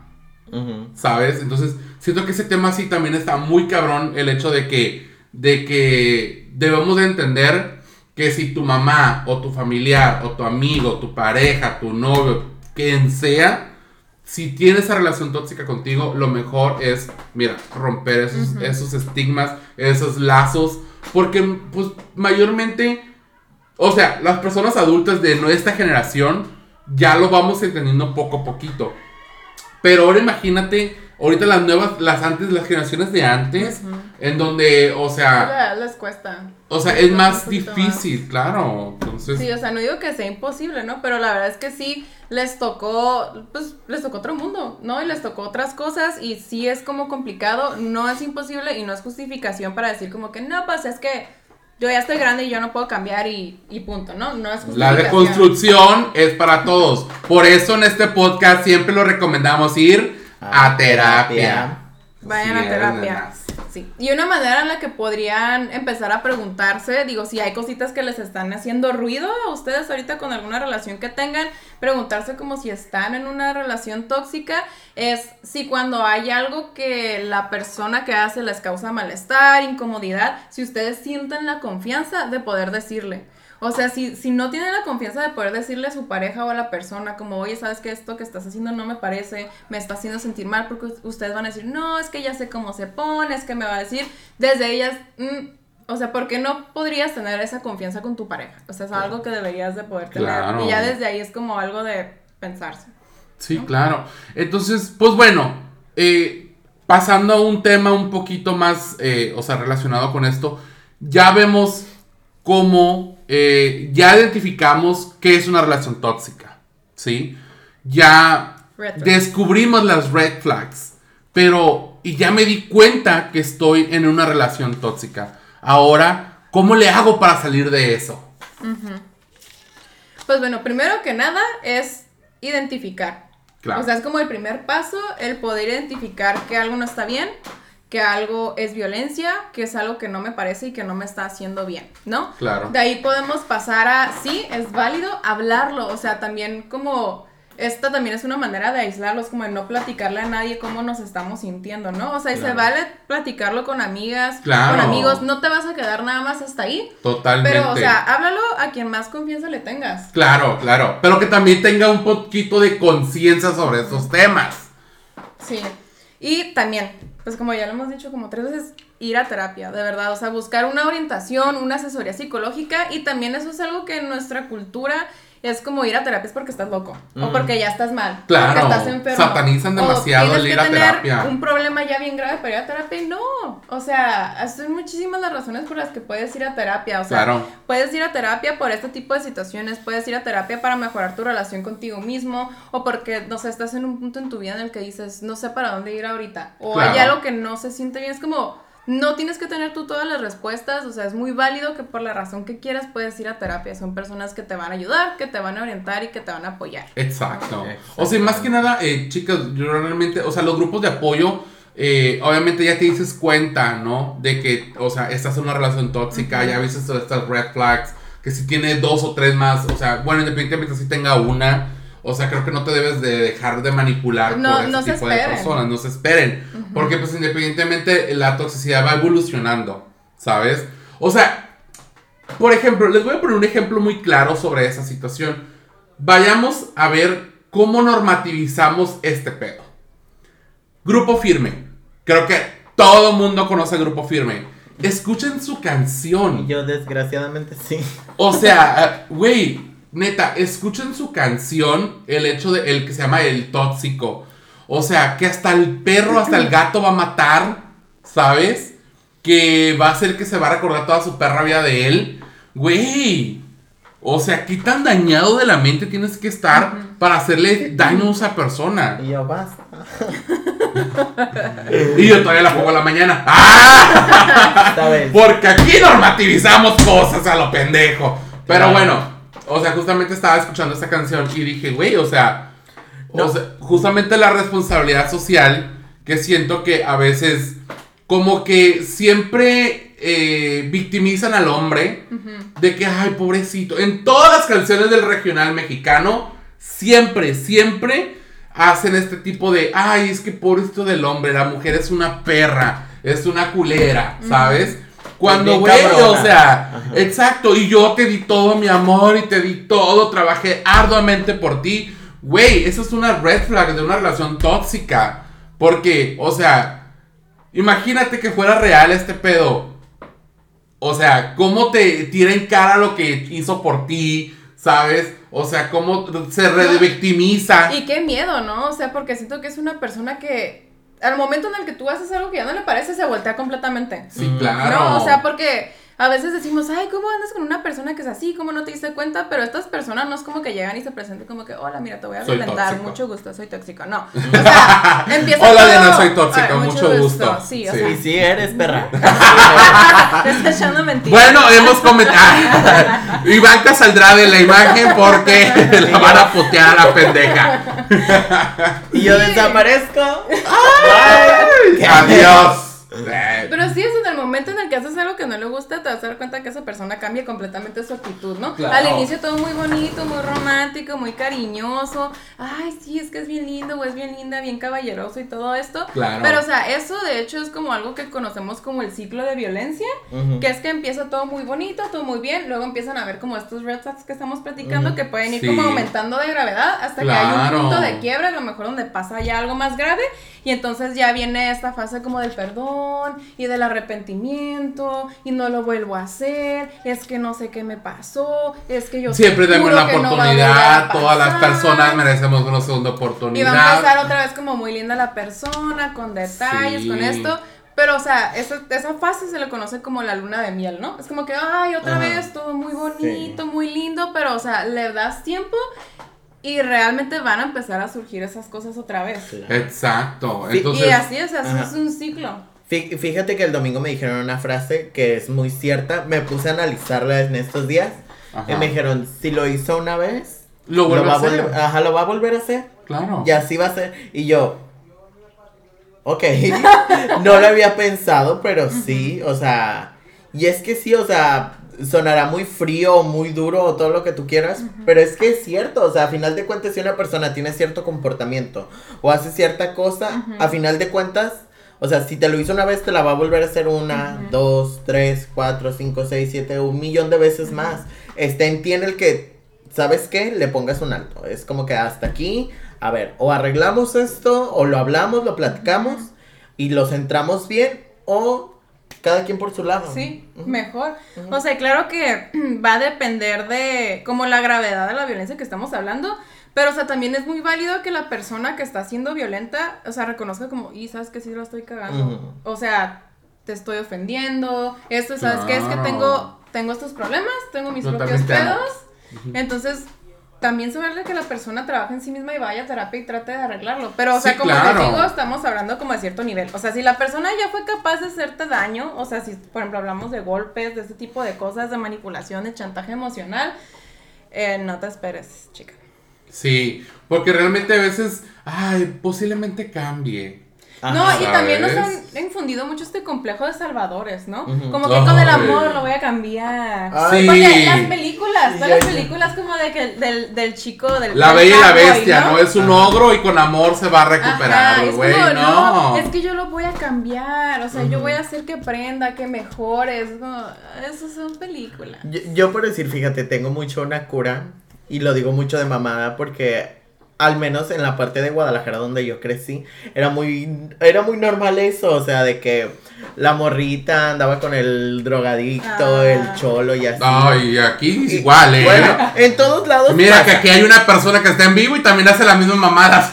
¿sabes? Entonces, siento que ese tema sí también está muy cabrón, el hecho de que, de que debemos de entender que si tu mamá o tu familiar o tu amigo, tu pareja, tu novio, quien sea, si tiene esa relación tóxica contigo, lo mejor es, mira, romper esos, esos estigmas, esos lazos, porque pues mayormente, o sea, las personas adultas de nuestra generación ya lo vamos entendiendo poco a poquito. Pero ahora imagínate, ahorita las nuevas, las antes, las generaciones de antes, en donde, o sea, Les, les cuesta. o sea, les es más difícil, claro. Entonces, Sí, o sea, no digo que sea imposible, ¿no? Pero la verdad es que sí les tocó, pues les tocó otro mundo, ¿no? Y les tocó otras cosas y sí es como complicado, no es imposible y no es justificación para decir como que no, pues es que yo ya estoy grande y yo no puedo cambiar y, y punto, ¿no? No es la reconstrucción es para todos. Por eso en este podcast siempre lo recomendamos ir a A terapia. terapia. Vayan Sí, a terapia. Sí. Y una manera en la que podrían empezar a preguntarse, digo, si hay cositas que les están haciendo ruido a ustedes ahorita con alguna relación que tengan, preguntarse como si están en una relación tóxica, es si cuando hay algo que la persona que hace les causa malestar, incomodidad, si ustedes sienten la confianza de poder decirle. O sea, si, si no tienen la confianza de poder decirle a su pareja o a la persona como, oye, ¿sabes que esto que estás haciendo no me parece, me está haciendo sentir mal? Porque ustedes van a decir, no, es que ya sé cómo se pone, es que me va a decir, desde ellas, mm, o sea, ¿por qué no podrías tener esa confianza con tu pareja? O sea, es algo que deberías de poder tener. Claro. Y ya desde ahí es como algo de pensarse. Sí, claro. Entonces, pues bueno, eh, pasando a un tema un poquito más, eh, o sea, relacionado con esto, ya vemos cómo, eh, ya identificamos qué es una relación tóxica, ¿sí? Ya descubrimos las red flags, pero, y ya me di cuenta que estoy en una relación tóxica. Ahora, ¿cómo le hago para salir de eso? Pues bueno, primero que nada es identificar. Claro. O sea, es como el primer paso, el poder identificar que algo no está bien, que algo es violencia, que es algo que no me parece y que no me está haciendo bien, ¿no? Claro. De ahí podemos pasar a, sí, es válido hablarlo, o sea, también como, esta también es una manera de aislarlos, como de no platicarle a nadie cómo nos estamos sintiendo, ¿no? O sea, y se vale platicarlo con amigas, Claro. con amigos, no te vas a quedar nada más hasta ahí, Totalmente. pero, o sea, háblalo a quien más confianza le tengas. Claro, claro. Pero que también tenga un poquito de conciencia sobre esos temas. Sí. Y también, pues como ya lo hemos dicho como tres veces, ir a terapia, de verdad. O sea, buscar una orientación, una asesoría psicológica. Y también eso es algo que en nuestra cultura es como ir a terapia es porque estás loco. O porque ya estás mal. Claro, Porque estás enfermo. satanizan o demasiado tienes el ir que a tener terapia. Un problema ya bien grave para ir a terapia. Y no. O sea, son muchísimas las razones por las que puedes ir a terapia. O sea, Claro. Puedes ir a terapia por este tipo de situaciones, puedes ir a terapia para mejorar tu relación contigo mismo o porque, no sé, estás en un punto en tu vida en el que dices, no sé para dónde ir ahorita. O Claro. hay algo que no se siente bien, es como, no tienes que tener tú todas las respuestas, o sea, es muy válido que por la razón que quieras puedes ir a terapia. Son personas que te van a ayudar, que te van a orientar y que te van a apoyar. Exacto. O sea, más que nada, eh, chicas, yo realmente, o sea, los grupos de apoyo eh, obviamente ya te dices cuenta, ¿no? De que, o sea, estás en una relación tóxica, ya viste todas estas red flags, que si tiene dos o tres más, o sea, bueno, independientemente si tenga una, o sea, creo que no te debes de dejar de manipular No, por ese no se tipo de personas, no se esperen, porque pues independientemente la toxicidad va evolucionando, ¿sabes? O sea, por ejemplo, les voy a poner un ejemplo muy claro sobre esa situación. Vayamos a ver cómo normativizamos este pedo. Grupo Firme. Creo que todo mundo conoce a Grupo Firme. Escuchen su canción. Yo desgraciadamente sí. O sea, uh, güey, neta, escuchen su canción, el hecho de el que se llama El Tóxico. O sea, que hasta el perro, hasta el gato va a matar, ¿sabes? Que va a hacer que se va a recordar toda su perra vida de él. Güey. O sea, ¿qué tan dañado de la mente tienes que estar para hacerle daño a esa persona? Y yo basta. Y yo todavía la pongo a la mañana. ¡Ah! Porque aquí normativizamos cosas a lo pendejo. Pero Claro. bueno, o sea, justamente estaba escuchando esta canción y dije, güey, o sea, o No. sea, justamente la responsabilidad social que siento que a veces como que siempre eh, victimizan al hombre de que, ay, pobrecito. En todas las canciones del regional mexicano, siempre, siempre hacen este tipo de, ay, es que pobrecito del hombre, la mujer es una perra, es una culera, ¿sabes? Cuando, güey, o sea, Ajá. exacto, y yo te di todo mi amor y te di todo, trabajé arduamente por ti. Güey, eso es una red flag de una relación tóxica. Porque, o sea, imagínate que fuera real este pedo. O sea, cómo te tira en cara lo que hizo por ti, ¿sabes? O sea, cómo se revictimiza. Y qué miedo, ¿no? O sea, porque siento que es una persona que al momento en el que tú haces algo que ya no le parece, se voltea completamente. Sí, claro. No, o sea, porque a veces decimos, ay, ¿cómo andas con una persona que es así? ¿Cómo no te diste cuenta? Pero estas personas no es como que llegan y se presentan como que, hola, mira, te voy a Soy violentar, tóxico. mucho gusto, soy tóxico. No. O sea, empieza Hola, todo, Diana, soy tóxico, "Ay, mucho gusto". Sí, o Sí. sea, Y sí eres perra. te está echando mentiras. Bueno, hemos comentado. Ivanka saldrá de la imagen porque la van a putear a la pendeja. Y yo desaparezco. Ay, Adiós. Pero sí es en el momento en el que haces algo que no le gusta, te vas a dar cuenta que esa persona cambia completamente su actitud, ¿no? Claro. Al inicio todo muy bonito, muy romántico, muy cariñoso. Ay, sí, es que es bien lindo o es bien linda, bien caballeroso y todo esto. Claro. Pero, o sea, eso de hecho es como algo que conocemos como el ciclo de violencia, que es que empieza todo muy bonito, todo muy bien, luego empiezan a ver como estos red flags que estamos platicando que pueden ir Sí. como aumentando de gravedad hasta que hay un punto de quiebra, a lo mejor donde pasa ya algo más grave y entonces ya viene esta fase como del perdón y del arrepentimiento y no lo vuelvo a hacer, es que no sé qué me pasó, es que yo Siempre demos la no oportunidad. Todas las pasar". personas merecemos una segunda Y va a oportunidad. empezar otra vez como muy linda la persona, con detalles, Sí. con esto. Pero, o sea, esa, esa fase se le conoce como la luna de miel, ¿no? Es como que, ay, otra Ajá. vez, todo muy bonito, muy lindo, pero, o sea, le das tiempo y realmente van a empezar a surgir esas cosas otra vez. Exacto. Sí, Entonces, y así, eso Ajá. es un ciclo. Fí- Fíjate que el domingo me dijeron una frase que es muy cierta. Me puse a analizarla en estos días. Ajá. Y me dijeron, si lo hizo una vez, lo vuelvo va a hacer. volver- ajá, lo va a volver a hacer. Claro. Y así va a ser. Y yo, ok, no lo había pensado, pero sí, o sea, y es que sí, o sea, sonará muy frío o muy duro o todo lo que tú quieras, pero es que es cierto, o sea, a final de cuentas, si una persona tiene cierto comportamiento o hace cierta cosa, a final de cuentas, o sea, si te lo hizo una vez, te la va a volver a hacer una, dos, tres, cuatro, cinco, seis, siete, un millón de veces más. Este, entiende el que, ¿sabes qué? Le pongas un alto. Es como que hasta aquí, a ver, o arreglamos esto, o lo hablamos, lo platicamos, y lo centramos bien, o cada quien por su lado. Sí, mejor. O sea, claro que va a depender de como la gravedad de la violencia que estamos hablando, pero o sea, también es muy válido que la persona que está siendo violenta, o sea, reconozca como, y sabes que sí lo estoy cagando. O sea, te estoy ofendiendo, esto, ¿sabes qué? Es que Claro. tengo, tengo estos problemas, tengo mis propios pedos. Entonces, también se vale que la persona trabaje en sí misma y vaya a terapia y trate de arreglarlo. Pero, o sea, Sí, como claro. te digo, estamos hablando como de cierto nivel. O sea, si la persona ya fue capaz de hacerte daño, o sea, si, por ejemplo, hablamos de golpes, de ese tipo de cosas, de manipulación, de chantaje emocional, eh, no te esperes, chica. Sí, porque realmente a veces, ay, posiblemente cambie. Ajá, no, y también nos han infundido mucho este complejo de salvadores, ¿no? Como que con el amor lo voy a cambiar. Ay. Sí. Porque las películas, todas las películas como de que del, del chico, del La bella y la bestia, ¿no? Es un ogro y con amor se va a recuperar, es güey, como, no. Es que yo lo voy a cambiar, o sea, yo voy a hacer que prenda, que mejore, es como, esas son películas. Yo, yo por decir, fíjate, tengo mucho una cura y lo digo mucho de mamada porque al menos en la parte de Guadalajara donde yo crecí era muy era muy normal eso, o sea, de que la morrita andaba con el drogadicto, Ah. el cholo y así. Ay, aquí es Y- igual, ¿eh? Bueno, en todos lados Mira que aquí hay una persona que está en vivo y también hace las mismas mamadas.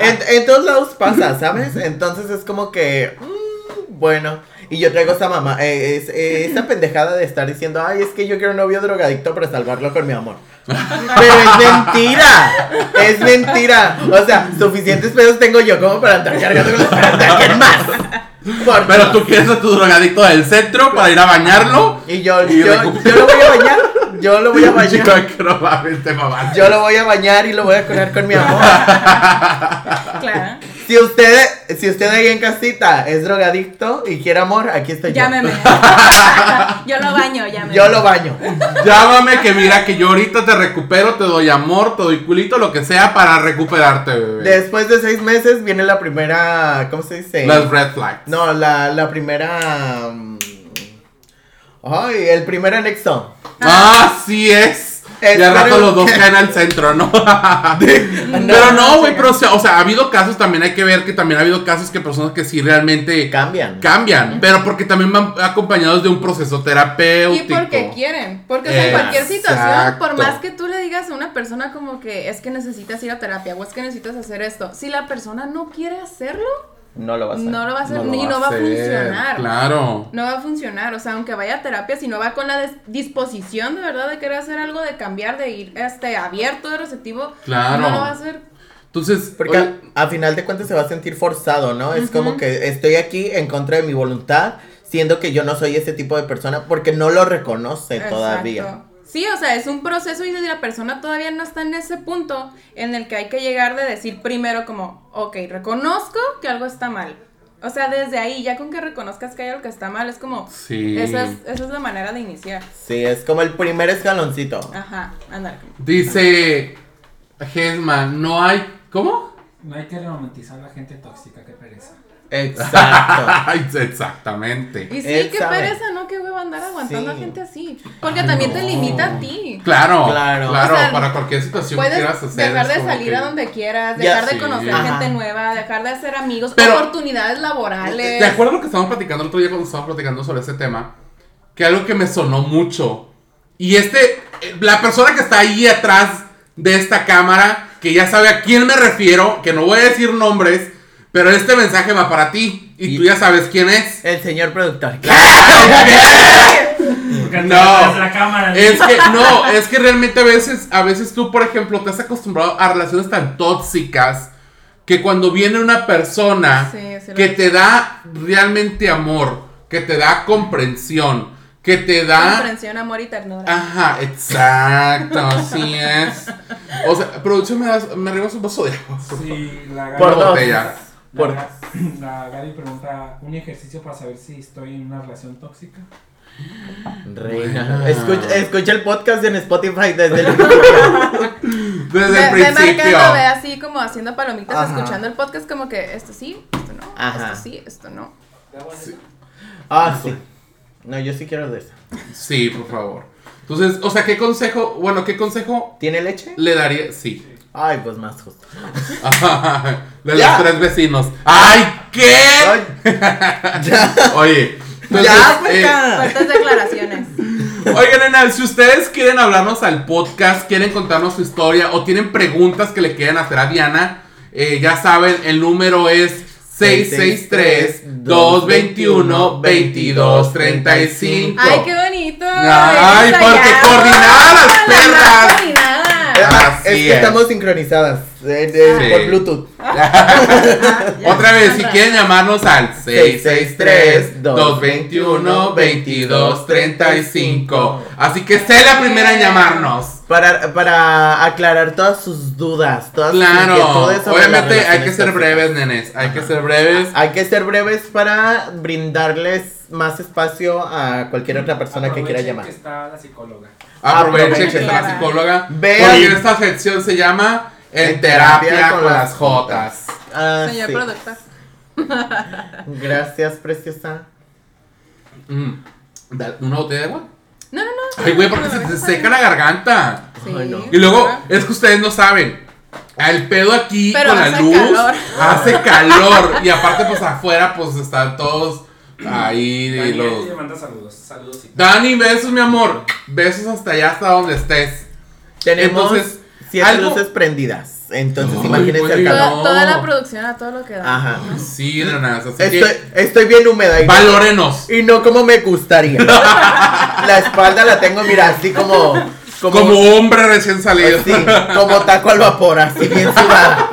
En, en todos lados pasa, ¿sabes? Entonces es como que, mm, bueno, y yo traigo esa mamá, eh, es- eh, esa pendejada de estar diciendo, ay, es que yo quiero un novio drogadicto para salvarlo con mi amor. Pero es mentira, es mentira. O sea, suficientes pedos tengo yo como para andar cargando con pedas de alguien más. Por Pero tú quieres a tu drogadicto del centro para ir a bañarlo. Y yo, Y yo, recu- yo lo voy a bañar, yo lo voy a bañar. Yo lo voy a bañar y lo voy a curar con mi amor. Claro. Si usted, si usted ahí en casita es drogadicto y quiere amor, aquí estoy yo. Llámeme. yo lo baño, llámeme. Yo lo baño. Llámame que mira que yo ahorita te recupero, te doy amor, te doy culito, lo que sea para recuperarte, bebé. Después de seis meses viene la primera, ¿cómo se dice? Las red flags. No, la, la primera... mm, Ay, el primer anexo. Ah, sí es. Y al Espero rato los dos caen al centro, ¿no? pero no, güey, pero o sea, o sea, ha habido casos, también hay que ver que también ha habido casos que personas que sí realmente Cambian. cambian, pero porque también van acompañados de un proceso Y terapéutico. porque quieren. Porque o sea, en cualquier situación, por más que tú le digas a una persona como que es que necesitas ir a terapia o es que necesitas hacer esto, si la persona no quiere hacerlo, No lo vas a hacer. no lo va a hacer No y no va a hacer, funcionar. Claro. No va a funcionar, o sea, aunque vaya a terapia, si no va con la disposición de verdad de querer hacer algo, de cambiar, de ir este abierto, de receptivo, Claro. no lo va a hacer. Entonces, Porque oye, a, a final de cuentas se va a sentir forzado, ¿no? Es como que estoy aquí en contra de mi voluntad, siendo que yo no soy ese tipo de persona porque no lo reconoce todavía. Sí, o sea, es un proceso y si la persona todavía no está en ese punto en el que hay que llegar de decir primero como, ok, reconozco que algo está mal. O sea, desde ahí, ya con que reconozcas que hay algo que está mal, es como, Sí. esa, es, esa es la manera de iniciar. Sí, es como el primer escaloncito. Ajá, ándale. dice Gesma, no hay. ¿Cómo? No hay que romantizar a la gente tóxica, qué pereza. Exacto. Exactamente. Y sí, Él qué sabe. pereza, ¿no? Qué huevo andar aguantando Sí. a gente así. Porque también te limita a ti. Claro, Claro. claro, O sea, para cualquier situación que Puedes quieras hacer. dejar de salir que- a donde quieras, Ya, dejar de sí. conocer Ajá. gente nueva, dejar de hacer amigos, Pero- oportunidades laborales. De acuerdo a lo que estábamos platicando el otro día cuando estábamos platicando sobre ese tema, que algo que me sonó mucho. Y este, eh, la persona que está ahí atrás de esta cámara, que ya sabe a quién me refiero, que no voy a decir nombres, pero este mensaje va para ti. Y, Y- tú ya sabes quién es. El señor productor. Porque No. la cámara. Es que, no, es que realmente a veces, a veces tú, por ejemplo, te has acostumbrado a relaciones tan tóxicas que cuando viene una persona Sí, que te da realmente amor, que te da comprensión, que te da... Comprensión, amor y ternura. Ajá, exacto, así es. O sea, producción, me, das, me arribas un vaso de agua. Sí, la Por dos. botella. Por- la, la Gaby pregunta, ¿un ejercicio para saber si estoy en una relación tóxica? Reina. Escucha, escucha el podcast en Spotify desde el Desde Ve, el principio. marcando, ve así como haciendo palomitas, Ajá. escuchando el podcast como que esto sí, esto no, Ajá. esto sí, esto no. Ah, sí. No, yo sí quiero de eso. Sí, por favor. Entonces, o sea, ¿qué consejo, bueno, qué consejo ¿Tiene leche? le daría? Sí. Ay, pues más justo. de Ya. los tres vecinos. ¡Ay, qué! Ay, ya. Oye. entonces, Ya, eh, puerca. Fuertes declaraciones. Oigan, nena, si ustedes quieren hablarnos al podcast, quieren contarnos su historia o tienen preguntas que le quieran hacer a Diana, eh, ya saben, el número es 663-221-2235. Ay, qué bonito. Ay, porque ya. coordinadas las perras. Es que es. estamos sincronizadas eh, de- Sí. por Bluetooth. Otra vez, si quieren llamarnos al 663-221-2235. Así que sé la primera en llamarnos. Para, para aclarar todas sus dudas, todas sus Claro, las obviamente hay que ser breves, nenes. Hay que ser breves. Hay que ser breves para brindarles más espacio a cualquier otra persona que quiera llamar. que está la psicóloga. Aprovechen que está la psicóloga. Vean. Porque esta sección se llama En terapia con las Jotas. Ah, Señor sí. productor. Gracias, preciosa. Mm. ¿Una botella de agua? No, no, no. Ay, güey, porque se te seca la garganta. Sí. Ay, no. Y luego, es que ustedes no saben. El pedo aquí Pero con la hace luz calor. hace calor. Y aparte, pues afuera, pues están todos ahí. Los... te manda saludos. Saludos. sí. Dani, besos, mi amor. Besos hasta allá, hasta donde estés. Tenemos Entonces, siete algo- luces prendidas. Entonces, Ay, imagínense el calor. Toda, la producción a todo lo que da. Ajá. Sí, así Estoy, bien húmeda y no, valórenos. y no como me gustaría. la espalda la tengo, mira, así como. Como, Como hombre recién salido. así, como taco al vapor, así bien sudado.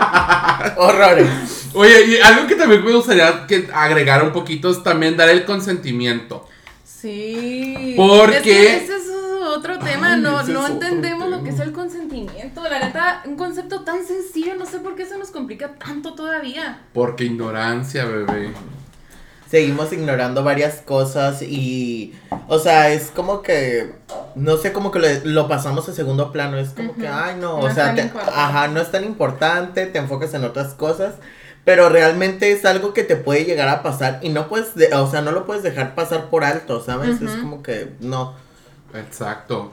Horrores. Oye, y algo que también me gustaría que agregar un poquito es también dar el consentimiento. Sí. ¿Por Es que ese es otro tema. Ay, no no entendemos lo que es el consentimiento. La neta, un concepto tan sencillo. No sé por qué se nos complica tanto todavía. Porque ignorancia, bebé. Seguimos ignorando varias cosas y. O sea, es como que. No sé, como que lo pasamos a segundo plano. Es como que, ay, no. No o es sea, tan te- importante. ajá, no es tan importante. Te enfocas en otras cosas. Pero realmente es algo que te puede llegar a pasar y no puedes, de- o sea, no lo puedes dejar pasar por alto, ¿sabes? Es como que no. Exacto.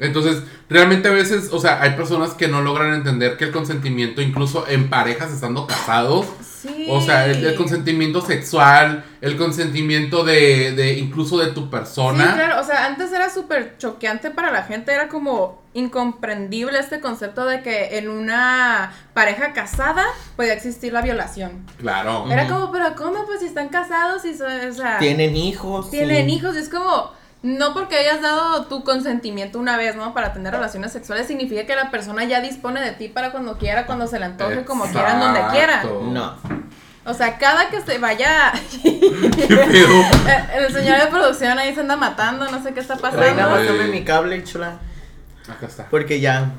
Entonces, realmente a veces, o sea, hay personas que no logran entender que el consentimiento, incluso en parejas estando casados, Sí. o sea, el, el consentimiento sexual, el consentimiento de, de incluso de tu persona. Sí, claro, o sea, antes era súper choqueante para la gente, era como incomprendible este concepto de que en una pareja casada podía existir la violación. Claro. Era como, pero ¿cómo? Pues si están casados y, o sea, Tienen hijos. tienen sí. hijos, y es como, no porque hayas dado tu consentimiento una vez, ¿no? Para tener relaciones sexuales, significa que la persona ya dispone de ti para cuando quiera, cuando se le antoje, como quiera, en donde quiera. No. O sea, cada que se vaya, ¿Qué pedo? el señor de producción ahí se anda matando, no sé qué está pasando. Reina, mi cable, chula. Acá está. Porque ya.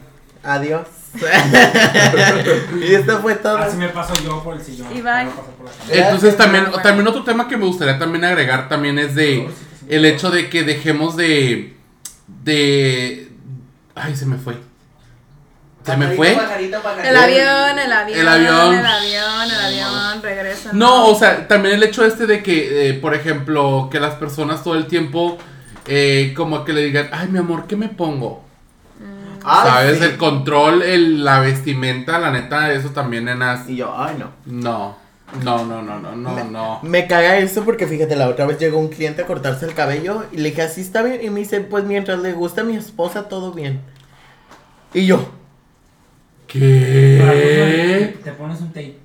Adiós. y esto fue todo. Así me paso yo por el sillón. Y Entonces también, también otro tema que me gustaría también agregar también es de el hecho de que dejemos de de ay se me fue. Se me fue El avión, el avión, El avión. el avión, el avión, regresa. no o sea también el hecho este de que eh, por ejemplo que las personas todo el tiempo eh, como que le digan ay mi amor qué me pongo Ay, sabes sí. el control el la vestimenta la neta eso también nenas Y yo, ay, no. no no no no no no no Me caga eso porque fíjate, la otra vez llegó un cliente a cortarse el cabello y le dije, así está bien. Y me dice, pues mientras le gusta a mi esposa, todo bien. Y yo, qué Te pones un tape.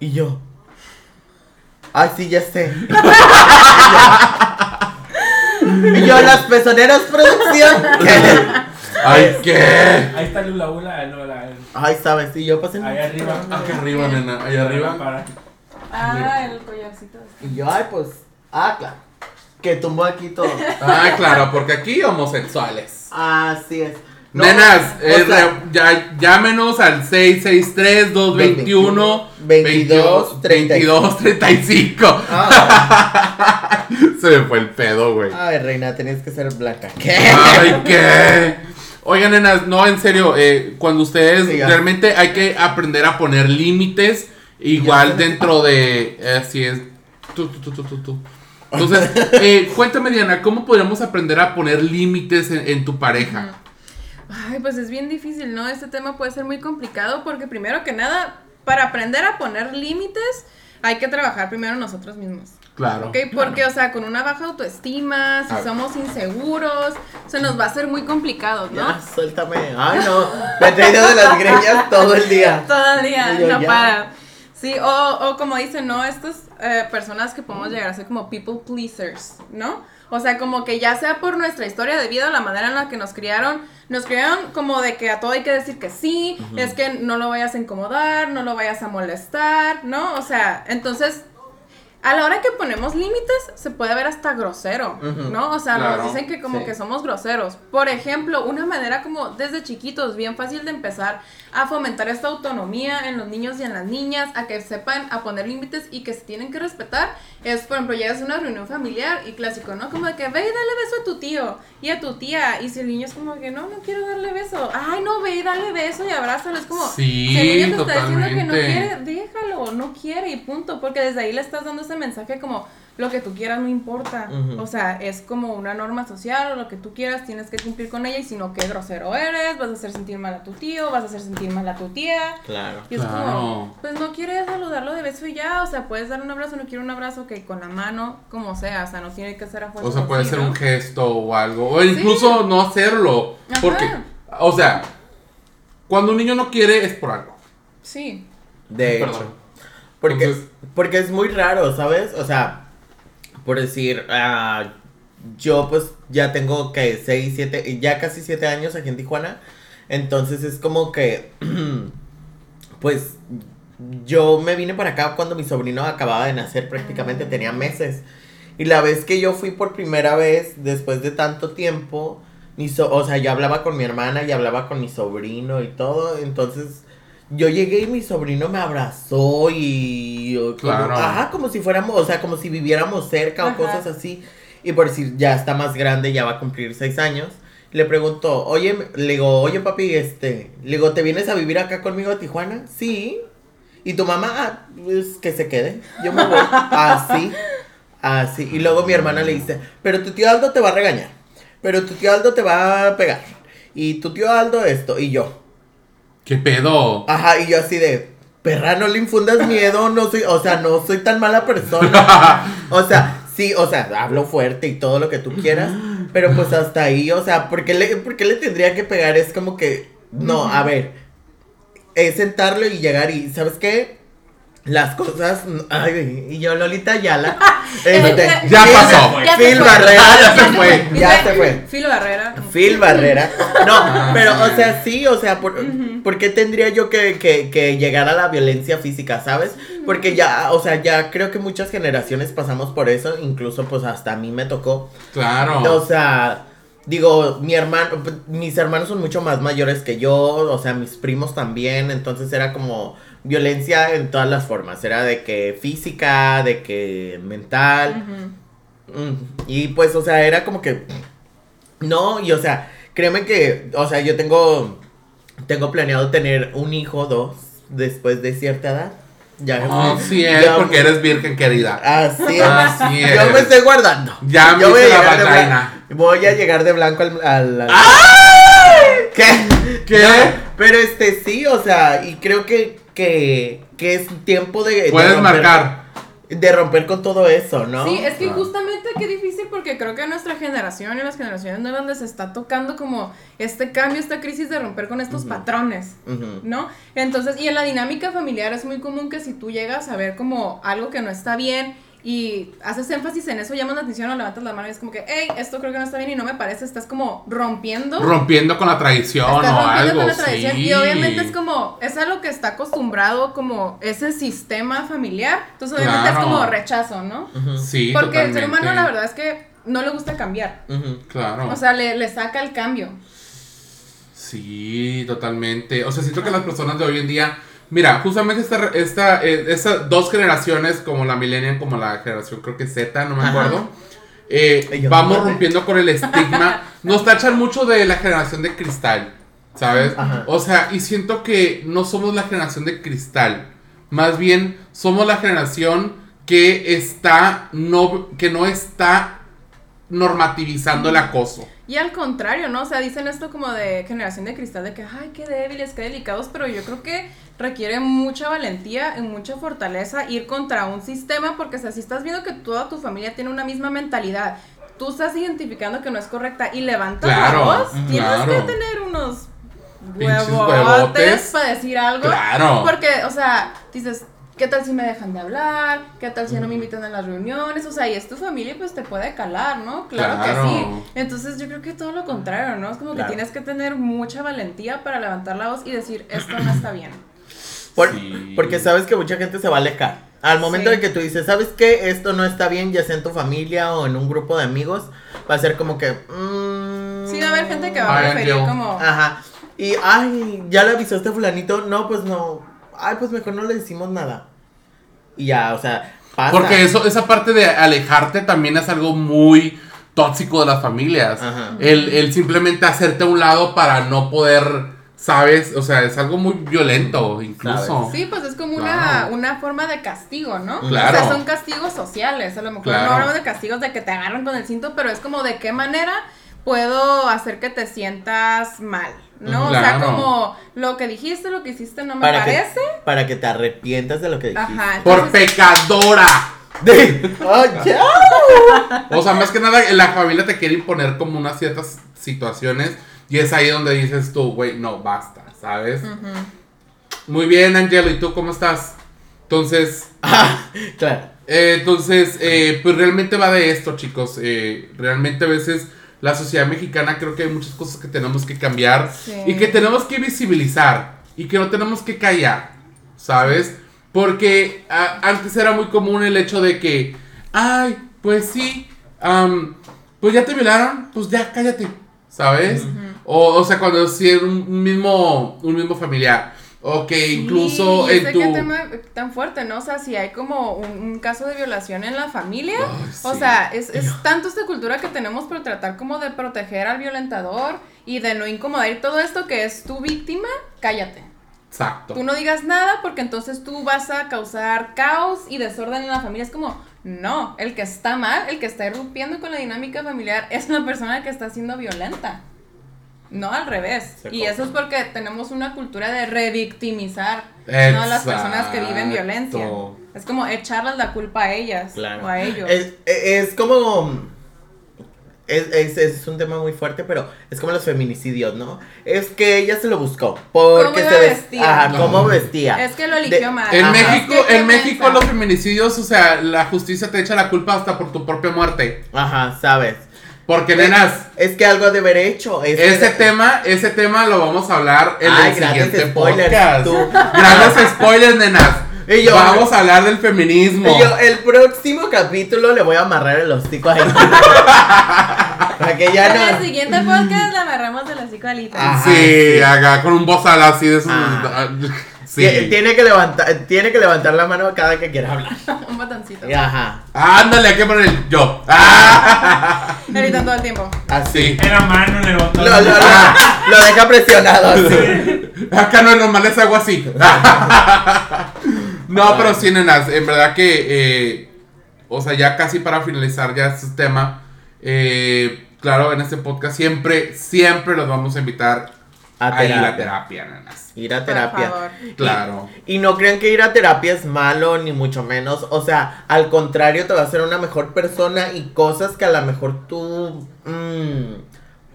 y yo. Ay, sí, ya sé. y yo, las pezoneras producción. ay qué Ahí está el hula hula, no, la, el- Ay, sabes, y yo pasé. ahí arriba. Acá arriba, nena, allá arriba. Ah, el collarcito. Y yo, ay, pues, ah, claro. Que tumbó aquí todo. Ah, claro, porque aquí homosexuales. Así es. No, Nenas, o sea, re- ya, llámenos al 663-221 22, 2235. ah, Se me fue el pedo, güey. ay, reina, tenías que ser blanca. ¿Qué? Ay, ¿qué? Oigan, nenas, no, en serio, eh, cuando ustedes realmente hay que aprender a poner límites, igual Ya. dentro de. eh, Así es. Tú, tú, tú, tú, tú, tú. Entonces, eh, cuéntame, Diana, ¿cómo podríamos aprender a poner límites en, en tu pareja? Ay, pues es bien difícil, ¿no? Este tema puede ser muy complicado porque primero que nada, para aprender a poner límites, hay que trabajar primero nosotros mismos. Claro. ¿Ok? Porque, o sea, con una baja autoestima, si A ver. somos inseguros, se nos va a hacer muy complicado, ¿no? Ya, suéltame. Ay, no. Me he traído de las greñas todo el día. Todo el día, yo, no ya. para. Sí, o, o como dicen, ¿no? Estas eh, personas que podemos llegar a ser como people pleasers, ¿no? O sea, como que ya sea por nuestra historia de vida, la manera en la que nos criaron, nos criaron como de que a todo hay que decir que sí, es que no lo vayas a incomodar, no lo vayas a molestar, ¿no? O sea, entonces a la hora que ponemos límites, se puede ver hasta grosero. ¿no? O sea, Claro. nos dicen que como Sí. que somos groseros. Por ejemplo, una manera como desde chiquitos, bien fácil de empezar a fomentar esta autonomía en los niños y en las niñas, a que sepan a poner límites y que se tienen que respetar, es, por ejemplo, llegas a una reunión familiar y clásico, ¿no? Como de que ve y dale beso a tu tío y a tu tía. Y si el niño es como que no, no quiero darle beso. Ay, no, ve y dale beso y abrázalo. Es como, Sí, si el niño te está diciendo que no quiere, déjalo, no quiere y punto, porque desde ahí le estás dando ese mensaje como lo que tú quieras no importa, Ujú. o sea, es como una norma social o lo que tú quieras tienes que cumplir con ella y si no, qué grosero eres, vas a hacer sentir mal a tu tío, vas a hacer sentir mal a tu tía. Claro. Y es Claro. como, pues no quieres saludarlo de beso y ya, o sea, puedes dar un abrazo, no quiero un abrazo, que con la mano, como sea, o sea, no tiene que ser a fuerza. O sea, puede ser un gesto o algo. O incluso no hacerlo. Ajá. Porque, o sea, cuando un niño no quiere es por algo. Sí. De Perdón. hecho. Porque, Entonces- porque es muy raro, ¿sabes? O sea, por decir, ah, yo pues ya tengo que 6, 7, ya casi 7 años aquí en Tijuana. Entonces es como que, pues yo me vine para acá cuando mi sobrino acababa de nacer, prácticamente tenía meses. Y la vez que yo fui por primera vez, después de tanto tiempo, mi so- o sea, yo hablaba con mi hermana y hablaba con mi sobrino y todo, entonces yo llegué y mi sobrino me abrazó y... como- ajá, como si fuéramos, o sea, como si viviéramos cerca o cosas así. Y por decir, ya está más grande, ya va a cumplir seis años. Le pregunto, oye, le digo, oye papi, este, le digo, ¿te vienes a vivir acá conmigo a Tijuana? Sí. ¿Y tu mamá? Ah, pues que se quede. Yo me voy. Así. Así. Y luego mi hermana le dice, pero tu tío Aldo te va a regañar. Pero tu tío Aldo te va a pegar. Y tu tío Aldo esto. Y yo. ¿Qué pedo? Ajá, y yo así de, perra, no le infundas miedo, no soy, o sea, no soy tan mala persona. O sea, sí, o sea, hablo fuerte y todo lo que tú quieras, pero pues hasta ahí, o sea, ¿por qué le, por qué le tendría que pegar? Es como que, no, a ver, es sentarlo y llegar y, ¿sabes qué? Las cosas, ay, y yo, Lolita Yala, este, Ya Phil- pasó. Ya Phil. Barrera, Ya se fue. ya se fue. Filo Barrera. Phil Barrera. No, Ah, pero, o sea, sí, o sea, por, ¿por qué tendría yo que, que, que llegar a la violencia física, sabes? Porque ya, o sea, ya creo que muchas generaciones pasamos por eso, incluso pues hasta a mí me tocó. Claro. O sea, digo, mi hermano, mis hermanos son mucho más mayores que yo, o sea, mis primos también, entonces era como violencia en todas las formas, era de que física, de que mental. Mm, Y pues, o sea, era como que. No, y o sea, créeme que. O sea, yo tengo. Tengo planeado tener un hijo, dos, después de cierta edad. Ya. Así es, ya- porque eres virgen querida. Así es. Así es. Yo me estoy guardando. Ya me Yo voy a la vagina. Voy a llegar de blanco al. al- al- ¿Qué? ¿Qué? No, pero este sí, o sea, y creo que. Que, que es tiempo de. de Puedes romper- marcar. De romper con todo eso, ¿no? Sí, es que justamente qué difícil porque creo que nuestra generación y las generaciones nuevas les está tocando como este cambio, esta crisis de romper con estos patrones. ¿no? Entonces, y en la dinámica familiar es muy común que si tú llegas a ver como algo que no está bien y haces énfasis en eso, llamas la atención o levantas la mano y es como que, hey, esto creo que no está bien y no me parece, estás como rompiendo. Rompiendo con la tradición Estás o rompiendo algo. con la tradición sí. y obviamente es como, es algo que está acostumbrado como ese sistema familiar, entonces obviamente Claro. es como rechazo, ¿no? Ujú. Sí, Porque el ser humano la verdad es que no le gusta cambiar. Claro. O sea, le, le saca el cambio. Sí, totalmente. O sea, siento que las personas de hoy en día, mira, justamente esta, esta, eh, estas dos generaciones, como la millennial, como la generación creo que Z, no me Ajá. acuerdo, eh, vamos rompiendo con el estigma. Nos tachan mucho de la generación de cristal, ¿sabes? Ajá. O sea, y siento que no somos la generación de cristal, más bien somos la generación que está, no, que no está normativizando el acoso. Y al contrario, ¿no? O sea, dicen esto como de generación de cristal, de que, ay, qué débiles, qué delicados, pero yo creo que requiere mucha valentía y mucha fortaleza ir contra un sistema, porque o sea, si estás viendo que toda tu familia tiene una misma mentalidad, tú estás identificando que no es correcta y levantas Claro, la voz, tienes claro. que tener unos huevotes. para decir algo. Claro. Porque, o sea, dices, ¿qué tal si me dejan de hablar? ¿Qué tal si no me invitan a las reuniones? O sea, y es tu familia, pues te puede calar, ¿no? Claro, Claro. que sí. Entonces yo creo que todo lo contrario, ¿no? Es como Claro. que tienes que tener mucha valentía para levantar la voz y decir, esto no está bien. Por- Sí. Porque sabes que mucha gente se va a alejar. Al momento Sí. de que tú dices, ¿sabes qué? Esto no está bien, ya sea en tu familia o en un grupo de amigos, va a ser como que... mm, Sí, va a haber gente que va a preferir como. Ajá. Y, ay, ya le avisó este fulanito. No, pues no. Ay, pues mejor no le decimos nada. Y ya, o sea, pasa. Porque eso, esa parte de alejarte también es algo muy tóxico de las familias. Ajá. El, el simplemente hacerte a un lado para no poder, ¿sabes? O sea, es algo muy violento incluso. Sí, pues es como una, Claro. una forma de castigo, ¿no? Claro. O sea, son castigos sociales. A lo mejor Claro. no hablamos de castigos de que te agarran con el cinto, pero es como de qué manera puedo hacer que te sientas mal, ¿no? O sea, como lo que dijiste, lo que hiciste no me para parece. que, para que te arrepientas de lo que dijiste. Ajá. Por pecadora. O sea, más que nada, la familia te quiere imponer como unas ciertas situaciones. Y es ahí donde dices tú, güey, no, basta, ¿sabes? Muy bien, Angelo, ¿y tú cómo estás? Entonces, Ah, claro. Eh, entonces, eh, pues realmente va de esto, chicos. Eh, realmente a veces la sociedad mexicana creo que hay muchas cosas que tenemos que cambiar Sí. y que tenemos que visibilizar y que no tenemos que callar, ¿sabes? Porque a- antes era muy común el hecho de que, ay, pues sí, am, pues ya te violaron, pues ya cállate, ¿sabes? o, o sea, cuando si es un un mismo, un mismo familiar. O que Sí, incluso y en tu... qué tema tan fuerte, ¿no? O sea, si hay como un, un caso de violación en la familia, Ay, o sí. sea, es, es tanto esta cultura que tenemos por tratar como de proteger al violentador y de no incomodar y todo esto que es tu víctima, cállate. Exacto. Tú no digas nada porque entonces tú vas a causar caos y desorden en la familia. Es como, no, el que está mal, el que está irrumpiendo con la dinámica familiar es la persona que está siendo violenta. No al revés. Se Y eso es porque tenemos una cultura de revictimizar ¿no? a las personas que viven violencia. Es como echarles la culpa a ellas Claro. o a ellos. Es, es como. Es, es, es un tema muy fuerte, pero es como los feminicidios, ¿no? Es que ella se lo buscó. Porque ¿Cómo iba se ves- vestida? Ajá, cómo vestía. Es que lo eligió De- mal. En Ajá. México, Es que en México los feminicidios, o sea, la justicia te echa la culpa hasta por tu propia muerte. Ajá, sabes. Porque, nenas, Es que algo ha de haber hecho. es que- ese tema, ese tema lo vamos a hablar en Ay, el siguiente spoilers, podcast. tú. Grandes spoilers, nenas. Y yo- vamos a hablar del feminismo. Y yo, el próximo capítulo le voy a amarrar el hocico a ella. Para que ya En el no. siguiente podcast la agarramos de la psicoalita. Ajá. sí, sí. haga con un bozal así de sus. Ah. Sí. Tie- Tiene que levantar, tiene que levantar la mano cada que quiera hablar. Un botoncito. Ajá. Ándale, hay que poner el yo. Ah, Gritando todo el tiempo. Así. sí. Era mano, levantó Lo, la lo, mano. lo- lo deja presionado así. Acá no es normal, es algo así. no, pero sí, nenas, en verdad que, eh, o sea, ya casi para finalizar ya este tema, eh, claro, en este podcast siempre, siempre los vamos a invitar A a, ir a terapia. nenas. Ir a Por terapia. favor. Claro. Y no crean que ir a terapia es malo, ni mucho menos. O sea, al contrario, te va a hacer una mejor persona y cosas que a lo mejor tú mm,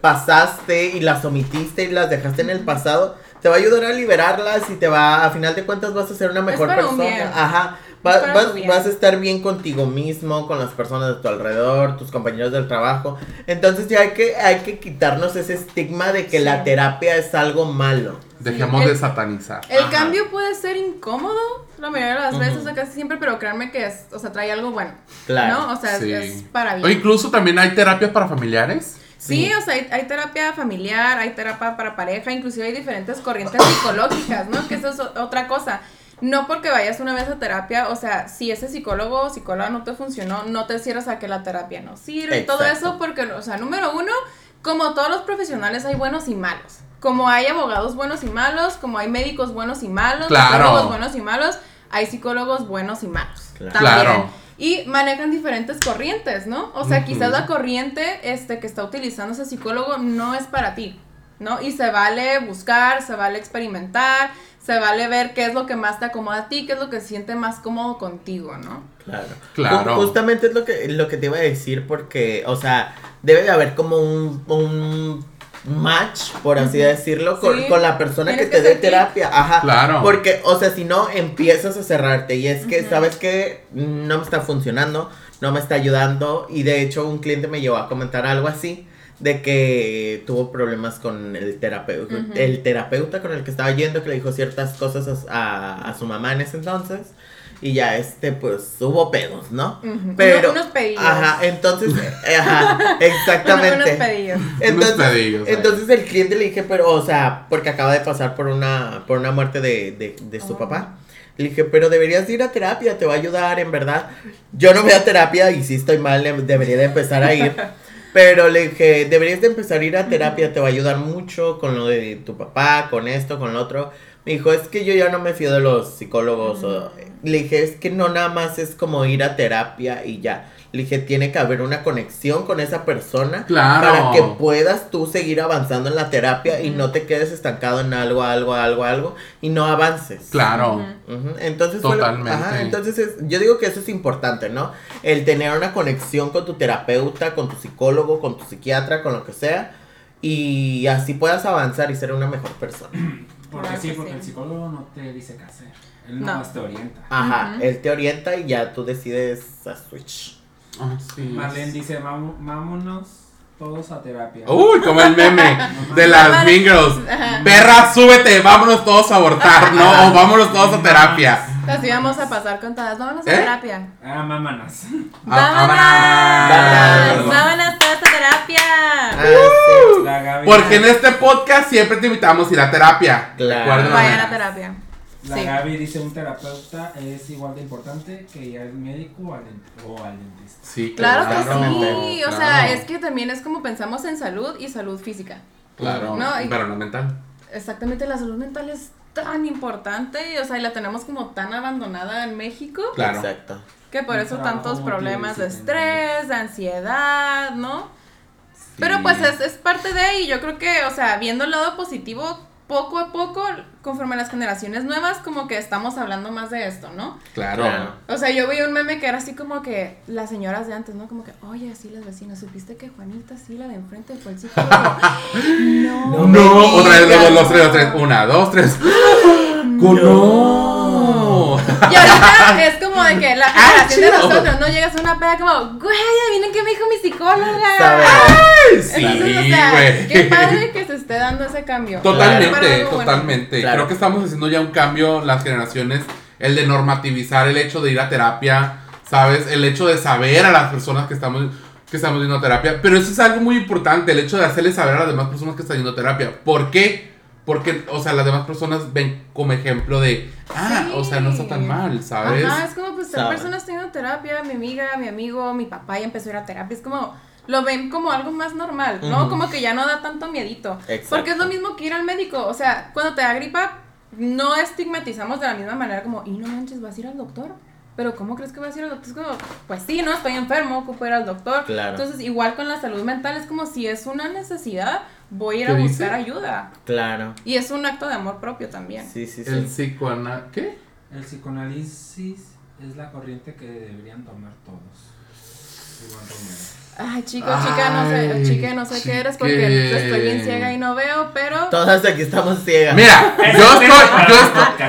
pasaste y las omitiste y las dejaste en el pasado. Te va a ayudar a liberarlas y te va, a final de cuentas, vas a ser una mejor para un persona. bien. Ajá. Es Va- para vas, vas a estar bien contigo mismo, con las personas de tu alrededor, tus compañeros del trabajo. Entonces ya hay que, hay que quitarnos ese estigma de que la Sí. terapia es algo malo. Dejemos El- de satanizar. El Ajá. cambio puede ser incómodo la mayoría de las veces, Ujú. o casi siempre, pero créanme que es, o sea, trae algo bueno. Claro. ¿No? O sea, es- Sí. es para O bien. incluso también hay terapias para familiares. Sí, Sí. o sea, hay, hay terapia familiar, hay terapia para pareja, inclusive hay diferentes corrientes psicológicas, ¿no? Que eso es o- otra cosa. No porque vayas una vez a terapia, o sea, si ese psicólogo o psicóloga no te funcionó, no te cierras a que la terapia no sirve y todo eso porque, o sea, número uno, como todos los profesionales hay buenos y malos. Como hay abogados buenos y malos, como hay médicos buenos y malos, Claro. psicólogos buenos y malos, hay psicólogos buenos y malos. Claro. También. Y manejan diferentes corrientes, ¿no? O sea, quizás la corriente este, que está utilizando ese psicólogo no es para ti, ¿no? Y se vale buscar, se vale experimentar, se vale ver qué es lo que más te acomoda a ti, qué es lo que se siente más cómodo contigo, ¿no? Claro. Claro. Ju- Justamente es lo que, lo que te iba a decir porque, o sea, debe de haber como un, un match, por así decirlo, con, Sí. con la persona que te dé terapia. Ajá. Claro. Porque, o sea, si no, empiezas a cerrarte y es que. ¿sabes que No me está funcionando, no me está ayudando y de hecho un cliente me llevó a comentar algo así de que tuvo problemas con el terapeuta, el terapeuta con el que estaba yendo, que le dijo ciertas cosas a, a- a su mamá en ese entonces. y ya este, pues hubo pedos, ¿no? Pero, Unos pedillos. ajá, entonces, eh, ajá, exactamente. Unos pedillos. Entonces, Unos pedillos, ahí. entonces el cliente le dije, pero, o sea, porque acaba de pasar por una, por una muerte de, de, de su Oh. papá. Le dije, pero deberías ir a terapia, te va a ayudar, en verdad. Yo no voy a terapia y si estoy mal, debería de empezar a ir. Pero le dije, deberías de empezar a ir a terapia, te va a ayudar mucho con lo de tu papá, con esto, con lo otro. Me dijo, es que yo ya no me fío de los psicólogos. o- Le dije, es que no nada más es como ir a terapia y ya. Le dije, tiene que haber una conexión con esa persona Claro. para que puedas tú seguir avanzando en la terapia y no te quedes estancado en algo, algo, algo, algo y no avances. Claro. Entonces, Totalmente. ajá, entonces es- yo digo que eso es importante, ¿no? El tener una conexión con tu terapeuta, con tu psicólogo, con tu psiquiatra, con lo que sea, y así puedas avanzar y ser una mejor persona. Porque Claro sí, que porque sí. el psicólogo no te dice qué hacer. Él No. nomás te orienta. Ajá, él te orienta y ya tú decides a switch. Sí. Marlene dice, "Vamo- vámonos todos a terapia. Uy, como el meme de las. Mean Girls. Perra, súbete, vámonos todos a abortar, ¿no? O vámonos todos a terapia. Así vamos a pasar con todas. Vámonos a ¿Eh? terapia. Ah, mámanas. Ah, Vámonos. vámonos. Vámonos todas a terapia. Ah, Porque en este podcast siempre te invitamos a ir a terapia. Claro. Vayan a terapia. La Sí. Gaby dice, un terapeuta es igual de importante que ir al médico o al, dent- o al dentista. Sí, Claro que claro, sí. O sea, claro. es que también es como pensamos en salud y salud física. Claro, No, y- pero no mental. Exactamente, la salud mental es tan importante, o sea, y la tenemos como tan abandonada en México, Claro. Exacto. que por eso tantos problemas de estrés, de ansiedad, ¿no? Pero pues es, es parte de, y yo creo que, o sea, viendo el lado positivo, poco a poco, conforme a las generaciones nuevas, como que estamos hablando más de esto, ¿no? Claro. Claro. O sea, yo vi un meme que era así como que las señoras de antes, ¿no? Como que, oye, así las vecinas, ¿supiste que Juanita, sí, la de enfrente fue el psicólogo? no. No No, otra vez, los, los tres, los tres. Una, dos, tres. No. Y ahorita es como de que la Ah, generación de nosotros, ¿no? Llegas a una peda como, güey, adivinen qué me dijo mi psicóloga. Sí, Entonces, o sea, güey. qué padre que se esté dando ese cambio. Totalmente, bueno. totalmente. Claro. Creo que estamos haciendo ya un cambio las generaciones, el de normativizar el hecho de ir a terapia, ¿sabes? El hecho de saber a las personas que estamos que estamos yendo a terapia, pero eso es algo muy importante, el hecho de hacerle saber a las demás personas que están yendo a terapia. ¿Por qué? Porque, o sea, las demás personas ven como ejemplo de, ah, Sí. o sea, no está tan mal, ¿sabes? Ajá, es como pues tres Saben. personas teniendo terapia, mi amiga, mi amigo, mi papá ya empezó a ir a terapia, es como lo ven como algo más normal, ¿no? Como que ya no da tanto miedito. Exacto. Porque es lo mismo que ir al médico, o sea, cuando te da gripa no estigmatizamos de la misma manera como, "Y no manches, vas a ir al doctor." Pero ¿cómo crees que vas a ir al doctor? Es como, pues sí, no, estoy enfermo, ocupo ir al doctor. Claro. Entonces, igual con la salud mental es como si es una necesidad, voy a ir ¿Qué a dice? buscar ayuda. Claro. Y es un acto de amor propio también. Sí, sí, El sí. psicoana... ¿Qué? El psicoanálisis es la corriente que deberían tomar todos. Igual Romero. Ay, chico, chica, no sé, chique, no sé qué eres porque estoy bien ciega y no veo, pero Todas aquí estamos ciegas. Mira, yo estoy, yo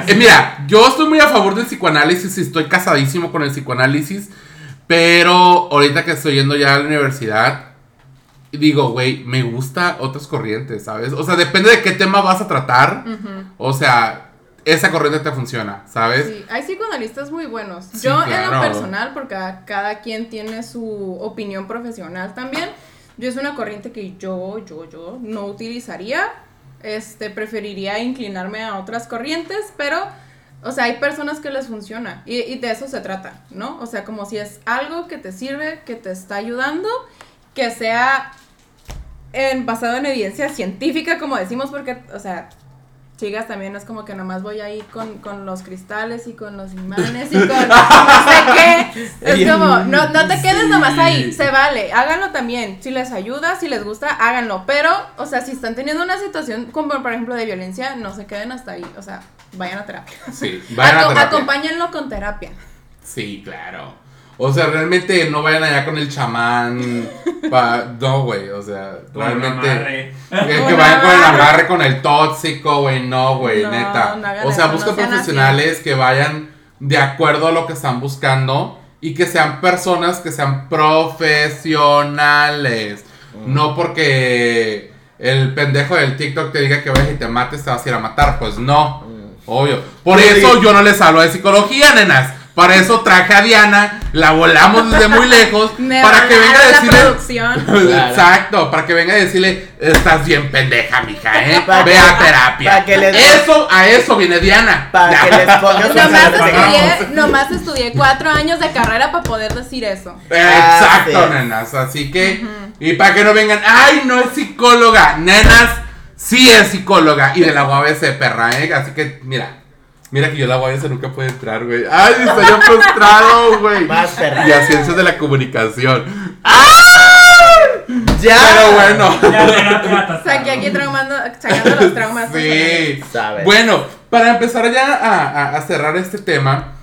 eh, mira, yo estoy muy a favor del psicoanálisis y estoy casadísimo con el psicoanálisis, pero ahorita que estoy yendo ya a la universidad, digo, güey, me gusta otras corrientes, ¿sabes? O sea, depende de qué tema vas a tratar, o sea, esa corriente te funciona, ¿sabes? sí, hay psicoanalistas muy buenos. Sí, yo en lo personal, porque cada, cada quien tiene su opinión profesional también, yo es una corriente que yo, yo, yo no utilizaría, este, preferiría inclinarme a otras corrientes, pero... O sea, hay personas que les funciona y, de eso se trata, ¿no? O sea, como si es algo que te sirve, que te está ayudando, que sea en, basado en evidencia científica, como decimos, porque, o sea, chicas también es como que nomás voy ahí con, con los cristales y con los imanes y con no sé qué. Es como, no, no te quedes nomás ahí, se vale, háganlo también. Si les ayuda, si les gusta, háganlo. Pero, o sea, si están teniendo una situación como, por ejemplo, de violencia, no se queden hasta ahí. O sea, vayan a terapia. Sí, vayan a terapia. Acompáñenlo con terapia. Sí, claro. O sea, realmente no vayan allá con el chamán. pa- no, güey, o sea, realmente. Que, que vayan con el amarre. amarre, con el tóxico, güey. No, güey, No, neta. no o sea, busquen no profesionales que vayan de acuerdo a lo que están buscando y que sean personas que sean profesionales. No porque el pendejo del TikTok te diga que vayas y te mates, te vas a ir a matar. Pues no, Mm. obvio. Por Sí. eso yo no les hablo de psicología, nenas. Para eso traje a Diana, la volamos desde muy lejos Me para que venga a decirle. producción. Exacto, para que venga a decirle, estás bien pendeja, mija, ¿eh? Para Ve que- a terapia. para que les- Eso, a eso viene Diana. Para que les pongas Nomás estudié, nomás estudié cuatro años de carrera para poder decir eso. Exacto, Ah, sí. nenas. Así que, y para que no vengan, ay, no es psicóloga. Nenas, sí es psicóloga. Y de la UABC, perra, ¿eh? Así que, mira. Mira que yo la UABC nunca puede entrar, güey. Ay, estoy yo frustrado, güey. Más perra. Y a ciencias de la comunicación. Ya. Pero bueno. Ya. Saqué aquí traumando, sacando los traumas. Sí. Sabes. Bueno, para empezar ya a, a- a cerrar este tema,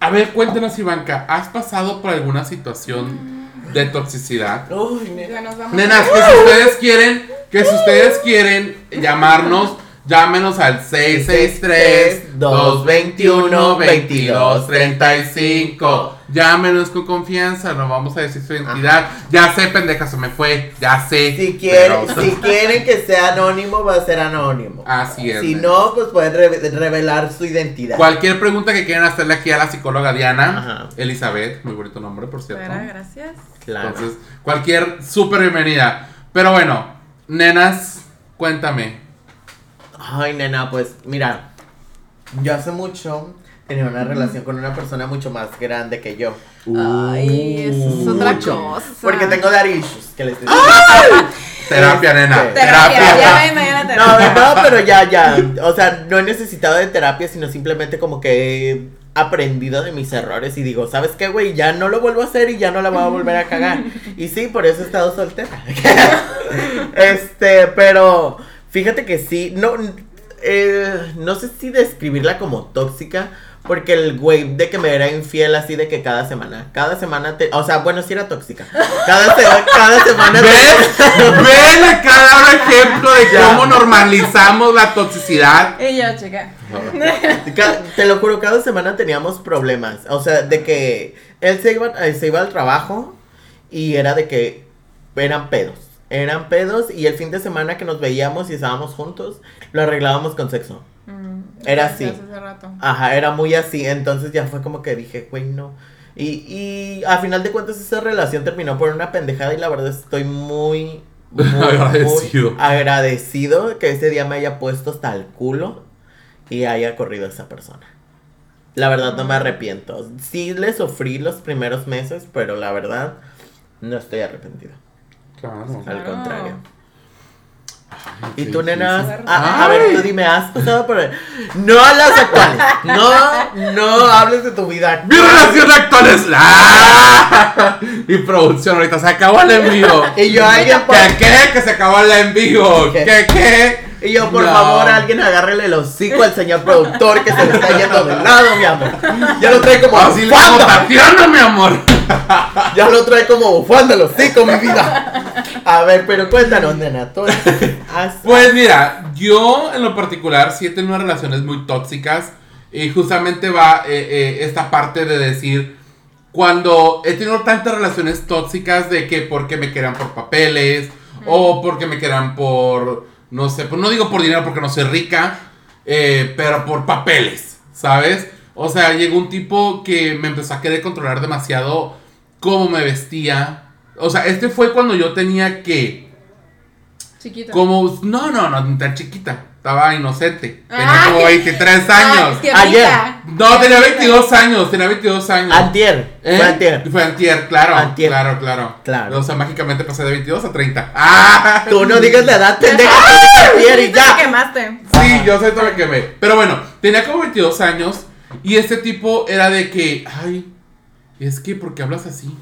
a ver, cuéntanos, Ivanka, ¿has pasado por alguna situación de toxicidad? Uy, nena. Nenas, que si ustedes quieren, que si ustedes quieren llamarnos, llámenos al 663-221-2235. Llámenos con confianza, no vamos a decir su identidad. Ya sé, pendeja, se me fue, ya sé. Si quieren, pero- si quieren que sea anónimo, va a ser anónimo. Así es. Si no, pues pueden re- revelar su identidad. Cualquier pregunta que quieran hacerle aquí a la psicóloga Diana, Ajá. Elizabeth, muy bonito nombre, por cierto. Gracias. Claro. Entonces, cualquier súper bienvenida. Pero bueno, nenas, cuéntame. Ay, nena, pues mira, yo hace mucho tenía una relación con una persona mucho más grande que yo. Ay, eso es otra Mucho. cosa. Porque tengo daddy issues, que les estoy Terapia, Este, nena. Terapia, ya Terapia. mañana No, terapia. no, pero ya, ya. O sea, no he necesitado de terapia, sino simplemente como que he aprendido de mis errores y digo, ¿sabes qué, güey? Ya no lo vuelvo a hacer y ya no la voy a volver a cagar. Y sí, por eso he estado soltera. este, pero fíjate que sí, no, eh, no sé si describirla como tóxica. Porque el güey de que me era infiel así de que cada semana, cada semana te, o sea, bueno, sí era tóxica. Cada, se- cada semana te- ¿Ves? ¿Ven acá cada ejemplo de Ya. cómo normalizamos la toxicidad? Y yo, chica. Ca- Te lo juro, cada semana teníamos problemas. O sea, de que él se iba, eh, se iba al trabajo y era de que eran pedos. Eran pedos y el fin de semana que nos veíamos y estábamos juntos, lo arreglábamos con sexo. Mm, Era así. Hace rato. Ajá, era muy así. Entonces ya fue como que dije, güey, no. Y, y a final de cuentas esa relación terminó por una pendejada y la verdad estoy muy, muy Agradecido. muy agradecido que ese día me haya puesto hasta el culo y haya corrido a esa persona. La verdad no me arrepiento. Sí le sufrí los primeros meses, pero la verdad no estoy arrepentido. Claro. Al Claro. contrario. Qué Y tú, nena, difícil. difícil. a, a ver, tú dime, ¿has pasado por No a las actuales. No, no hables de tu vida. Mi relación actual es ¡Ah! Y producción ahorita se acabó el envío. Y yo, alguien, por, ¿Qué qué? Que se acabó el envío. ¿Qué? ¿Qué qué? Y yo, por No. favor, alguien agárrele el hocico al señor productor que se le está yendo de lado, mi amor. Ya lo trae como Así. Tatiana, mi amor. Ya lo trae como bufanda el hocico, mi vida. A ver, pero cuéntanos, nena. ¿tú Pues mira, yo en lo particular sí he tenido unas relaciones muy tóxicas y justamente va eh, eh, esta parte de decir, cuando he tenido tantas relaciones tóxicas de que porque me quedan por papeles o porque me quedan por, no sé, pues no digo por dinero porque no soy rica, eh, pero por papeles, ¿sabes? O sea, llegó un tipo que me empezó a querer controlar demasiado cómo me vestía. O sea, este fue cuando yo tenía que... Chiquito. Como, no, no, no, tan chiquita. Estaba inocente. Tenía Ay. como 23 años. Ay, Ayer. No, tenía 22 años. Tenía 22 años. Antier. ¿Eh? Fue antier. Fue antier, claro. Antier. Claro, claro. Claro. O sea, mágicamente pasé de 22 a 30. ¡Ah! Tú no digas la edad, pendeja. antier y Te ya. quemaste. Sí, yo sé todo me quemé. Pero bueno, tenía como 22 años. Y este tipo era de que, ay, es que, ¿por qué hablas así?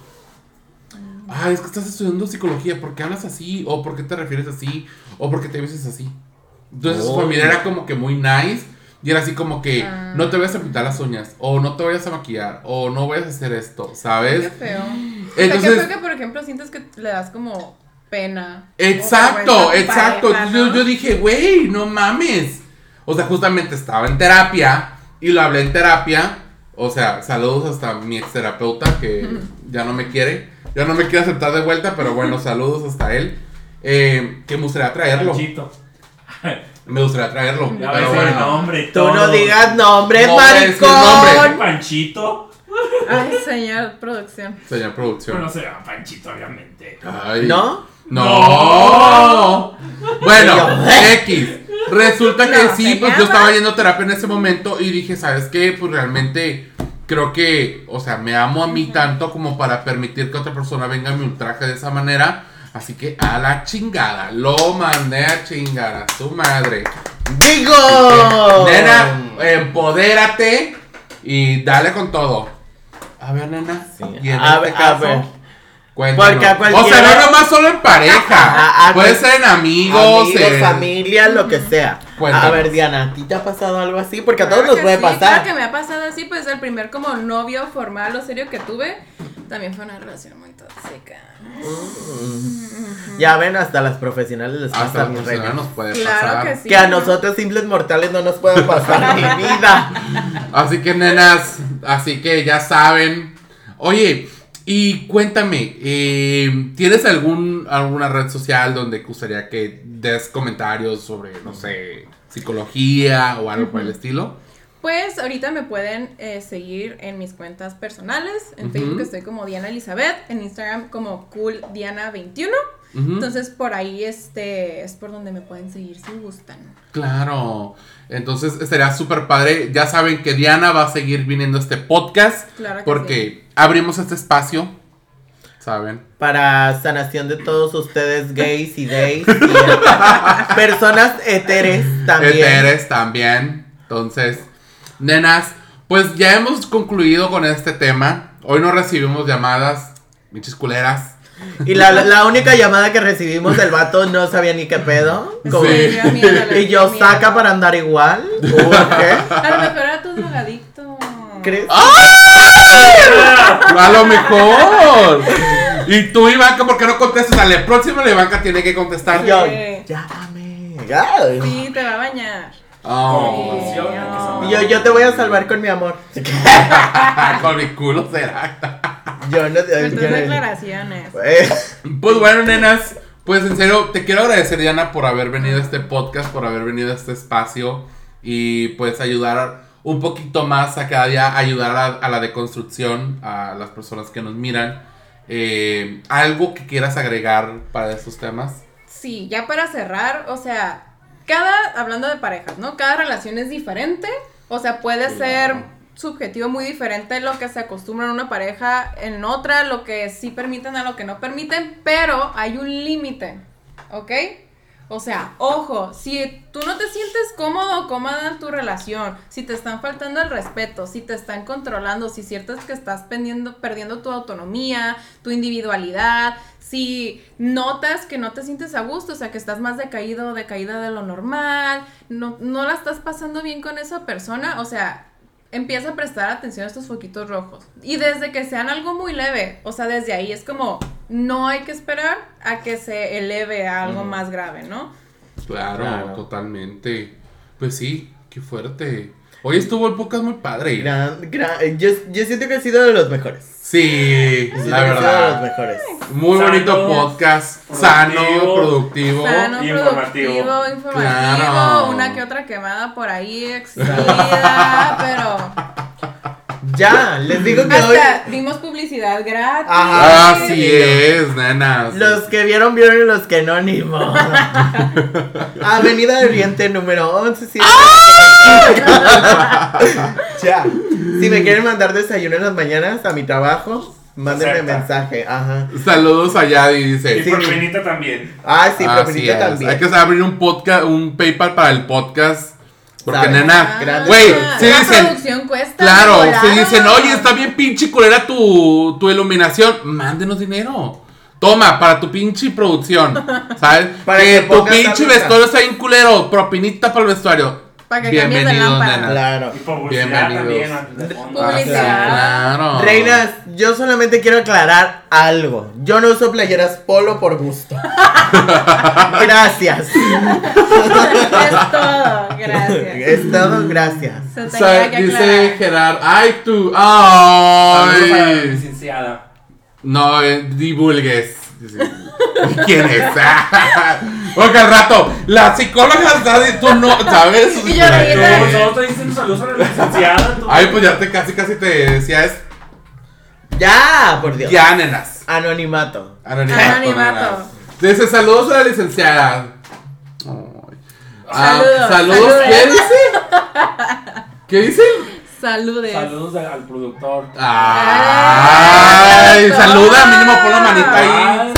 Ay, es que estás estudiando psicología, ¿por qué hablas así? ¿O por qué te refieres así? ¿O por qué te ves así? Entonces su Oh. familia era como que muy nice. Y era así como que, Ah. no te vayas a pintar las uñas, o no te vayas a maquillar, o no vayas a hacer esto, Qué ¿sabes? feo. o sea, Entonces- qué feo que, por ejemplo, sientes que le das como pena. Exacto, exacto. pareja, Entonces, ¿no? yo, yo dije, güey, no mames. O sea, justamente estaba en terapia y lo hablé en terapia. O sea, saludos hasta mi ex terapeuta que ya no me quiere. Ya no me quiere aceptar de vuelta, pero bueno, saludos hasta él. Eh, que me gustaría traerlo. Panchito. Me gustaría traerlo. Ya pero ves el bueno. nombre y Tú no digas nombre, No a maricón. Panchito. Ay, señor producción. Señor producción. Pero no se llama Panchito, obviamente. Ay. ¿No? No. Bueno, X. Resulta que No, sí, pues yo estaba yendo a terapia en ese momento y dije, ¿sabes qué? Pues realmente creo que, o sea, me amo a mí tanto como para permitir que otra persona venga a mi ultraje de esa manera. Así que a la chingada, lo mandé a chingar a su madre. ¡Digo! Nena, empodérate y dale con todo. A ver, nena. Sí. Y en A este ver, a caso, ver. cuéntanos. Porque a O sea, cualquiera- no nomás solo en pareja. A- a- Puede ser en amigos, Amigos, en- familia, lo que sea. Cuéntanos. A ver, Diana, ¿a ti te ha pasado algo así? Porque a todos Claro nos puede sí, pasar. Claro que me ha pasado así, pues el primer como novio formal o serio que tuve, también fue una relación muy tóxica. Ya ven, hasta las profesionales les Hasta pasa la mi persona reina. nos puede Claro pasar. que sí. Que a nosotros simples mortales no nos puede pasar mi vida. Así que, nenas, así que ya saben. Oye, y cuéntame, eh, ¿tienes algún, alguna red social donde gustaría que des comentarios sobre, no sé, psicología o algo por el estilo? Pues ahorita me pueden eh, seguir en mis cuentas personales. En Ujú. Facebook estoy como Diana Elizabeth, en Instagram como CoolDiana21. Ujú. Entonces por ahí este es por donde me pueden seguir si gustan. Claro. Entonces estaría súper padre. Ya saben que Diana va a seguir viniendo a este podcast. Claro que porque abrimos este espacio. ¿Saben? Para sanación de todos ustedes gays y days. y personas heteres también. Eteres también. Entonces, nenas, pues ya hemos concluido con este tema. Hoy no recibimos llamadas, bichis culeras. Y la, la única llamada que recibimos, el vato no sabía ni qué pedo. Como- Sí. Y yo, saca para andar igual. ¿O qué? A lo mejor era tu drogadicto. ¿Crees? A lo mejor. Y tú, Ivanka, ¿por qué no contestas? A la próxima, la Ivanka tiene que contestar. Yo, Sí. llámame. Ay. Sí, te va a bañar. Oh. Y yo, yo te voy a salvar con mi amor. Con mi culo será. Yo no Pero tus declaraciones. Eh, Pues bueno, nenas, pues en serio, te quiero agradecer, Diana, por haber venido a este podcast, por haber venido a este espacio y pues ayudar un poquito más a cada día, ayudar a, a la deconstrucción, a las personas que nos miran. Eh, ¿Algo que quieras agregar para estos temas? Sí, ya para cerrar, o sea, cada, hablando de parejas, ¿no? Cada relación es diferente, o sea, puede ser subjetivo muy diferente lo que se acostumbra en una pareja, en otra, lo que sí permiten a lo que no permiten, pero hay un límite, ¿ok? O sea, ojo, si tú no te sientes cómodo o cómoda en tu relación, si te están faltando el respeto, si te están controlando, si sientes que estás perdiendo, perdiendo tu autonomía, tu individualidad, si notas que no te sientes a gusto, o sea, que estás más decaído o decaída de lo normal, no, no la estás pasando bien con esa persona, o sea, empieza a prestar atención a estos foquitos rojos. Y desde que sean algo muy leve, o sea, desde ahí es como, no hay que esperar a que se eleve a algo más grave, ¿no? Claro, Claro. totalmente. Pues sí, qué fuerte. Hoy estuvo el podcast muy padre. gran- gran- yo, yo siento que ha sido de los mejores. Sí, la sido de los verdad. mejos. Muy Sano, bonito podcast, sano, productivo. Sano, informativo. informativo, Claro. una que otra quemada por ahí exhibida, pero Ya, les digo que hoy hasta dimos publicidad gratis. Ajá. Así es, nenas. los que vieron, vieron y los que no, ni modo. Avenida de Oriente número 11. sí. ya. Si me quieren mandar desayuno en las mañanas a mi trabajo, mándenme mensaje. Ajá. Saludos allá y Y dice. Sí. propinita también. Ah, sí, es. también. Hay que abrir un podcast, un PayPal para el podcast. Porque, ¿Sabes? nena, güey, Ah, si la dicen, producción cuesta. claro, volado. si dicen, oye, está bien pinche culera tu, tu iluminación, mándenos dinero. Toma, para tu pinche producción, ¿sabes? Para que, que tu pinche vestuario está bien culero, propinita para el vestuario. Para que cambies de lámpara. nena. Claro. Y publicidad Bienvenidos. también. antes de fondo. Publicidad. Claro. Reinas, yo solamente quiero aclarar algo. Yo no uso playeras polo por gusto. gracias. Es todo, gracias. Es todo, gracias. Se O tenía sea, que dice aclarar. Gerard, ay tú, Saludos para la ay. licenciada. No, eh, divulgues. ¿Quién es? Porque al rato, la psicóloga está de tú no, ¿sabes? Y yo reí. Todos todos te dicen saludos a la licenciada. tú. Ay, pues ya te casi casi te decía es. Ya, por Dios. Ya, nenas. Anonimato. Anonimato. Anonimato. Dice saludos a la licenciada. Ay. Ah, Saludos, saludos. ¿Qué dice? ¿Qué dice? Saludes. Saludos al productor. Ay, Eso. saluda, mínimo pon la manita ahí.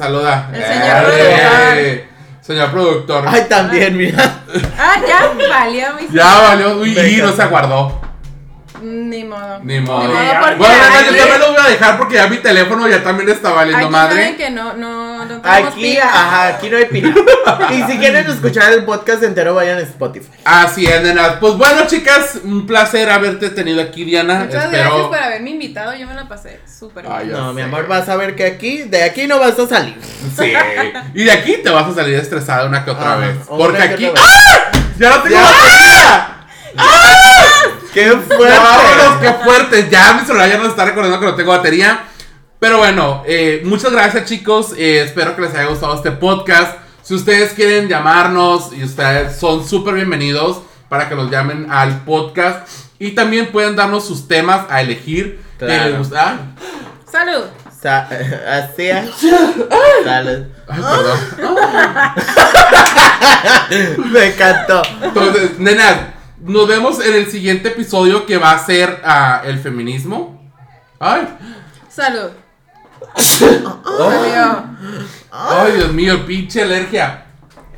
Saluda. El señor Eh, Señor productor. Ay, también, mira. Ah, ya valió mi Ya valió. Uy, y no se aguardó. Ni modo. Ni modo. Bueno, yo también lo voy a dejar porque ya mi teléfono ya también está valiendo aquí madre. saben que no, no, no Aquí, pila. ajá, aquí no hay pila. Y si quieren escuchar el podcast entero, vayan a Spotify. Así es, nena. Pues bueno, chicas, un placer haberte tenido aquí, Diana. Muchas Espero. gracias por haberme invitado, yo me la pasé súper bien. No, mi amor, vas a ver que aquí, de aquí no vas a salir. Sí. Y de aquí te vas a salir estresada una que otra Ajá, vez. Porque que aquí. vez. ¡Ah! ¡Ya no tengo Ya. batería! ¡Qué fuerte! ¡Vámonos, qué fuerte! Ya mi celular ya nos está recordando que no tengo batería. Pero bueno, eh, muchas gracias, chicos. Eh, espero que les haya gustado este podcast. Si ustedes quieren llamarnos y ustedes son súper bienvenidos para que los llamen al podcast. Y también pueden darnos sus temas a elegir. que Claro. les gusta. Ah, Salud. Sa- así es. Salud. Ay, perdón. Me encantó. Entonces, nena, nos vemos en el siguiente episodio que va a ser ah, el feminismo. Ay, Salud. Salió. ay, Dios mío, pinche alergia.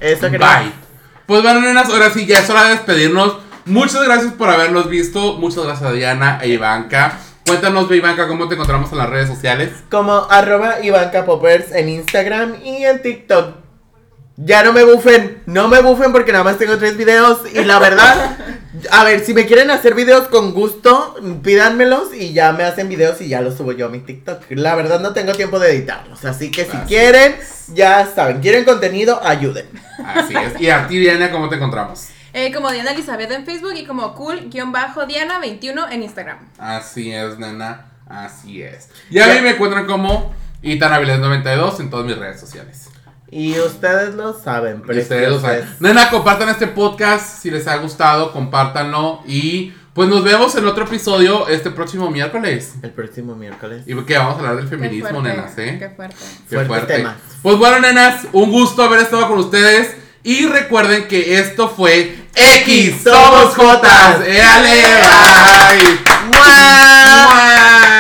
Eso que Bye. Pues bueno, nenas, ahora sí, ya es hora de despedirnos. Muchas gracias por habernos visto. Muchas gracias a Diana e Ivanka. Cuéntanos, Ivanka, cómo te encontramos en las redes sociales. Como arroba Ivanka Poppers en Instagram y en TikTok. Ya no me bufen, no me bufen porque nada más tengo tres videos y la verdad, a ver, si me quieren hacer videos con gusto, pídanmelos y ya me hacen videos y ya los subo yo a mi TikTok. La verdad no tengo tiempo de editarlos, así que si Así quieren, ya saben, quieren contenido, ayuden. Así es. Y a ti, Diana, ¿cómo te encontramos? Eh, como Diana Elizabeth en Facebook y como cool-diana21 en Instagram. Así es, nena. Así es. Y a mí me encuentran como Itanaviles92 en todas mis redes sociales. Y ustedes lo saben, Y ustedes lo saben. Nena, compartan este podcast si les ha gustado, compártanlo. Y pues nos vemos en otro episodio este próximo miércoles. El próximo miércoles. Y que vamos a hablar del feminismo, fuerte, nenas, ¿eh? Qué fuerte. Qué Fuertes fuerte. temas. Pues bueno, nenas, un gusto haber estado con ustedes. Y recuerden que esto fue X Somos Jotas. ¡Éale! ¡Bye! ¡Mua! ¡Mua!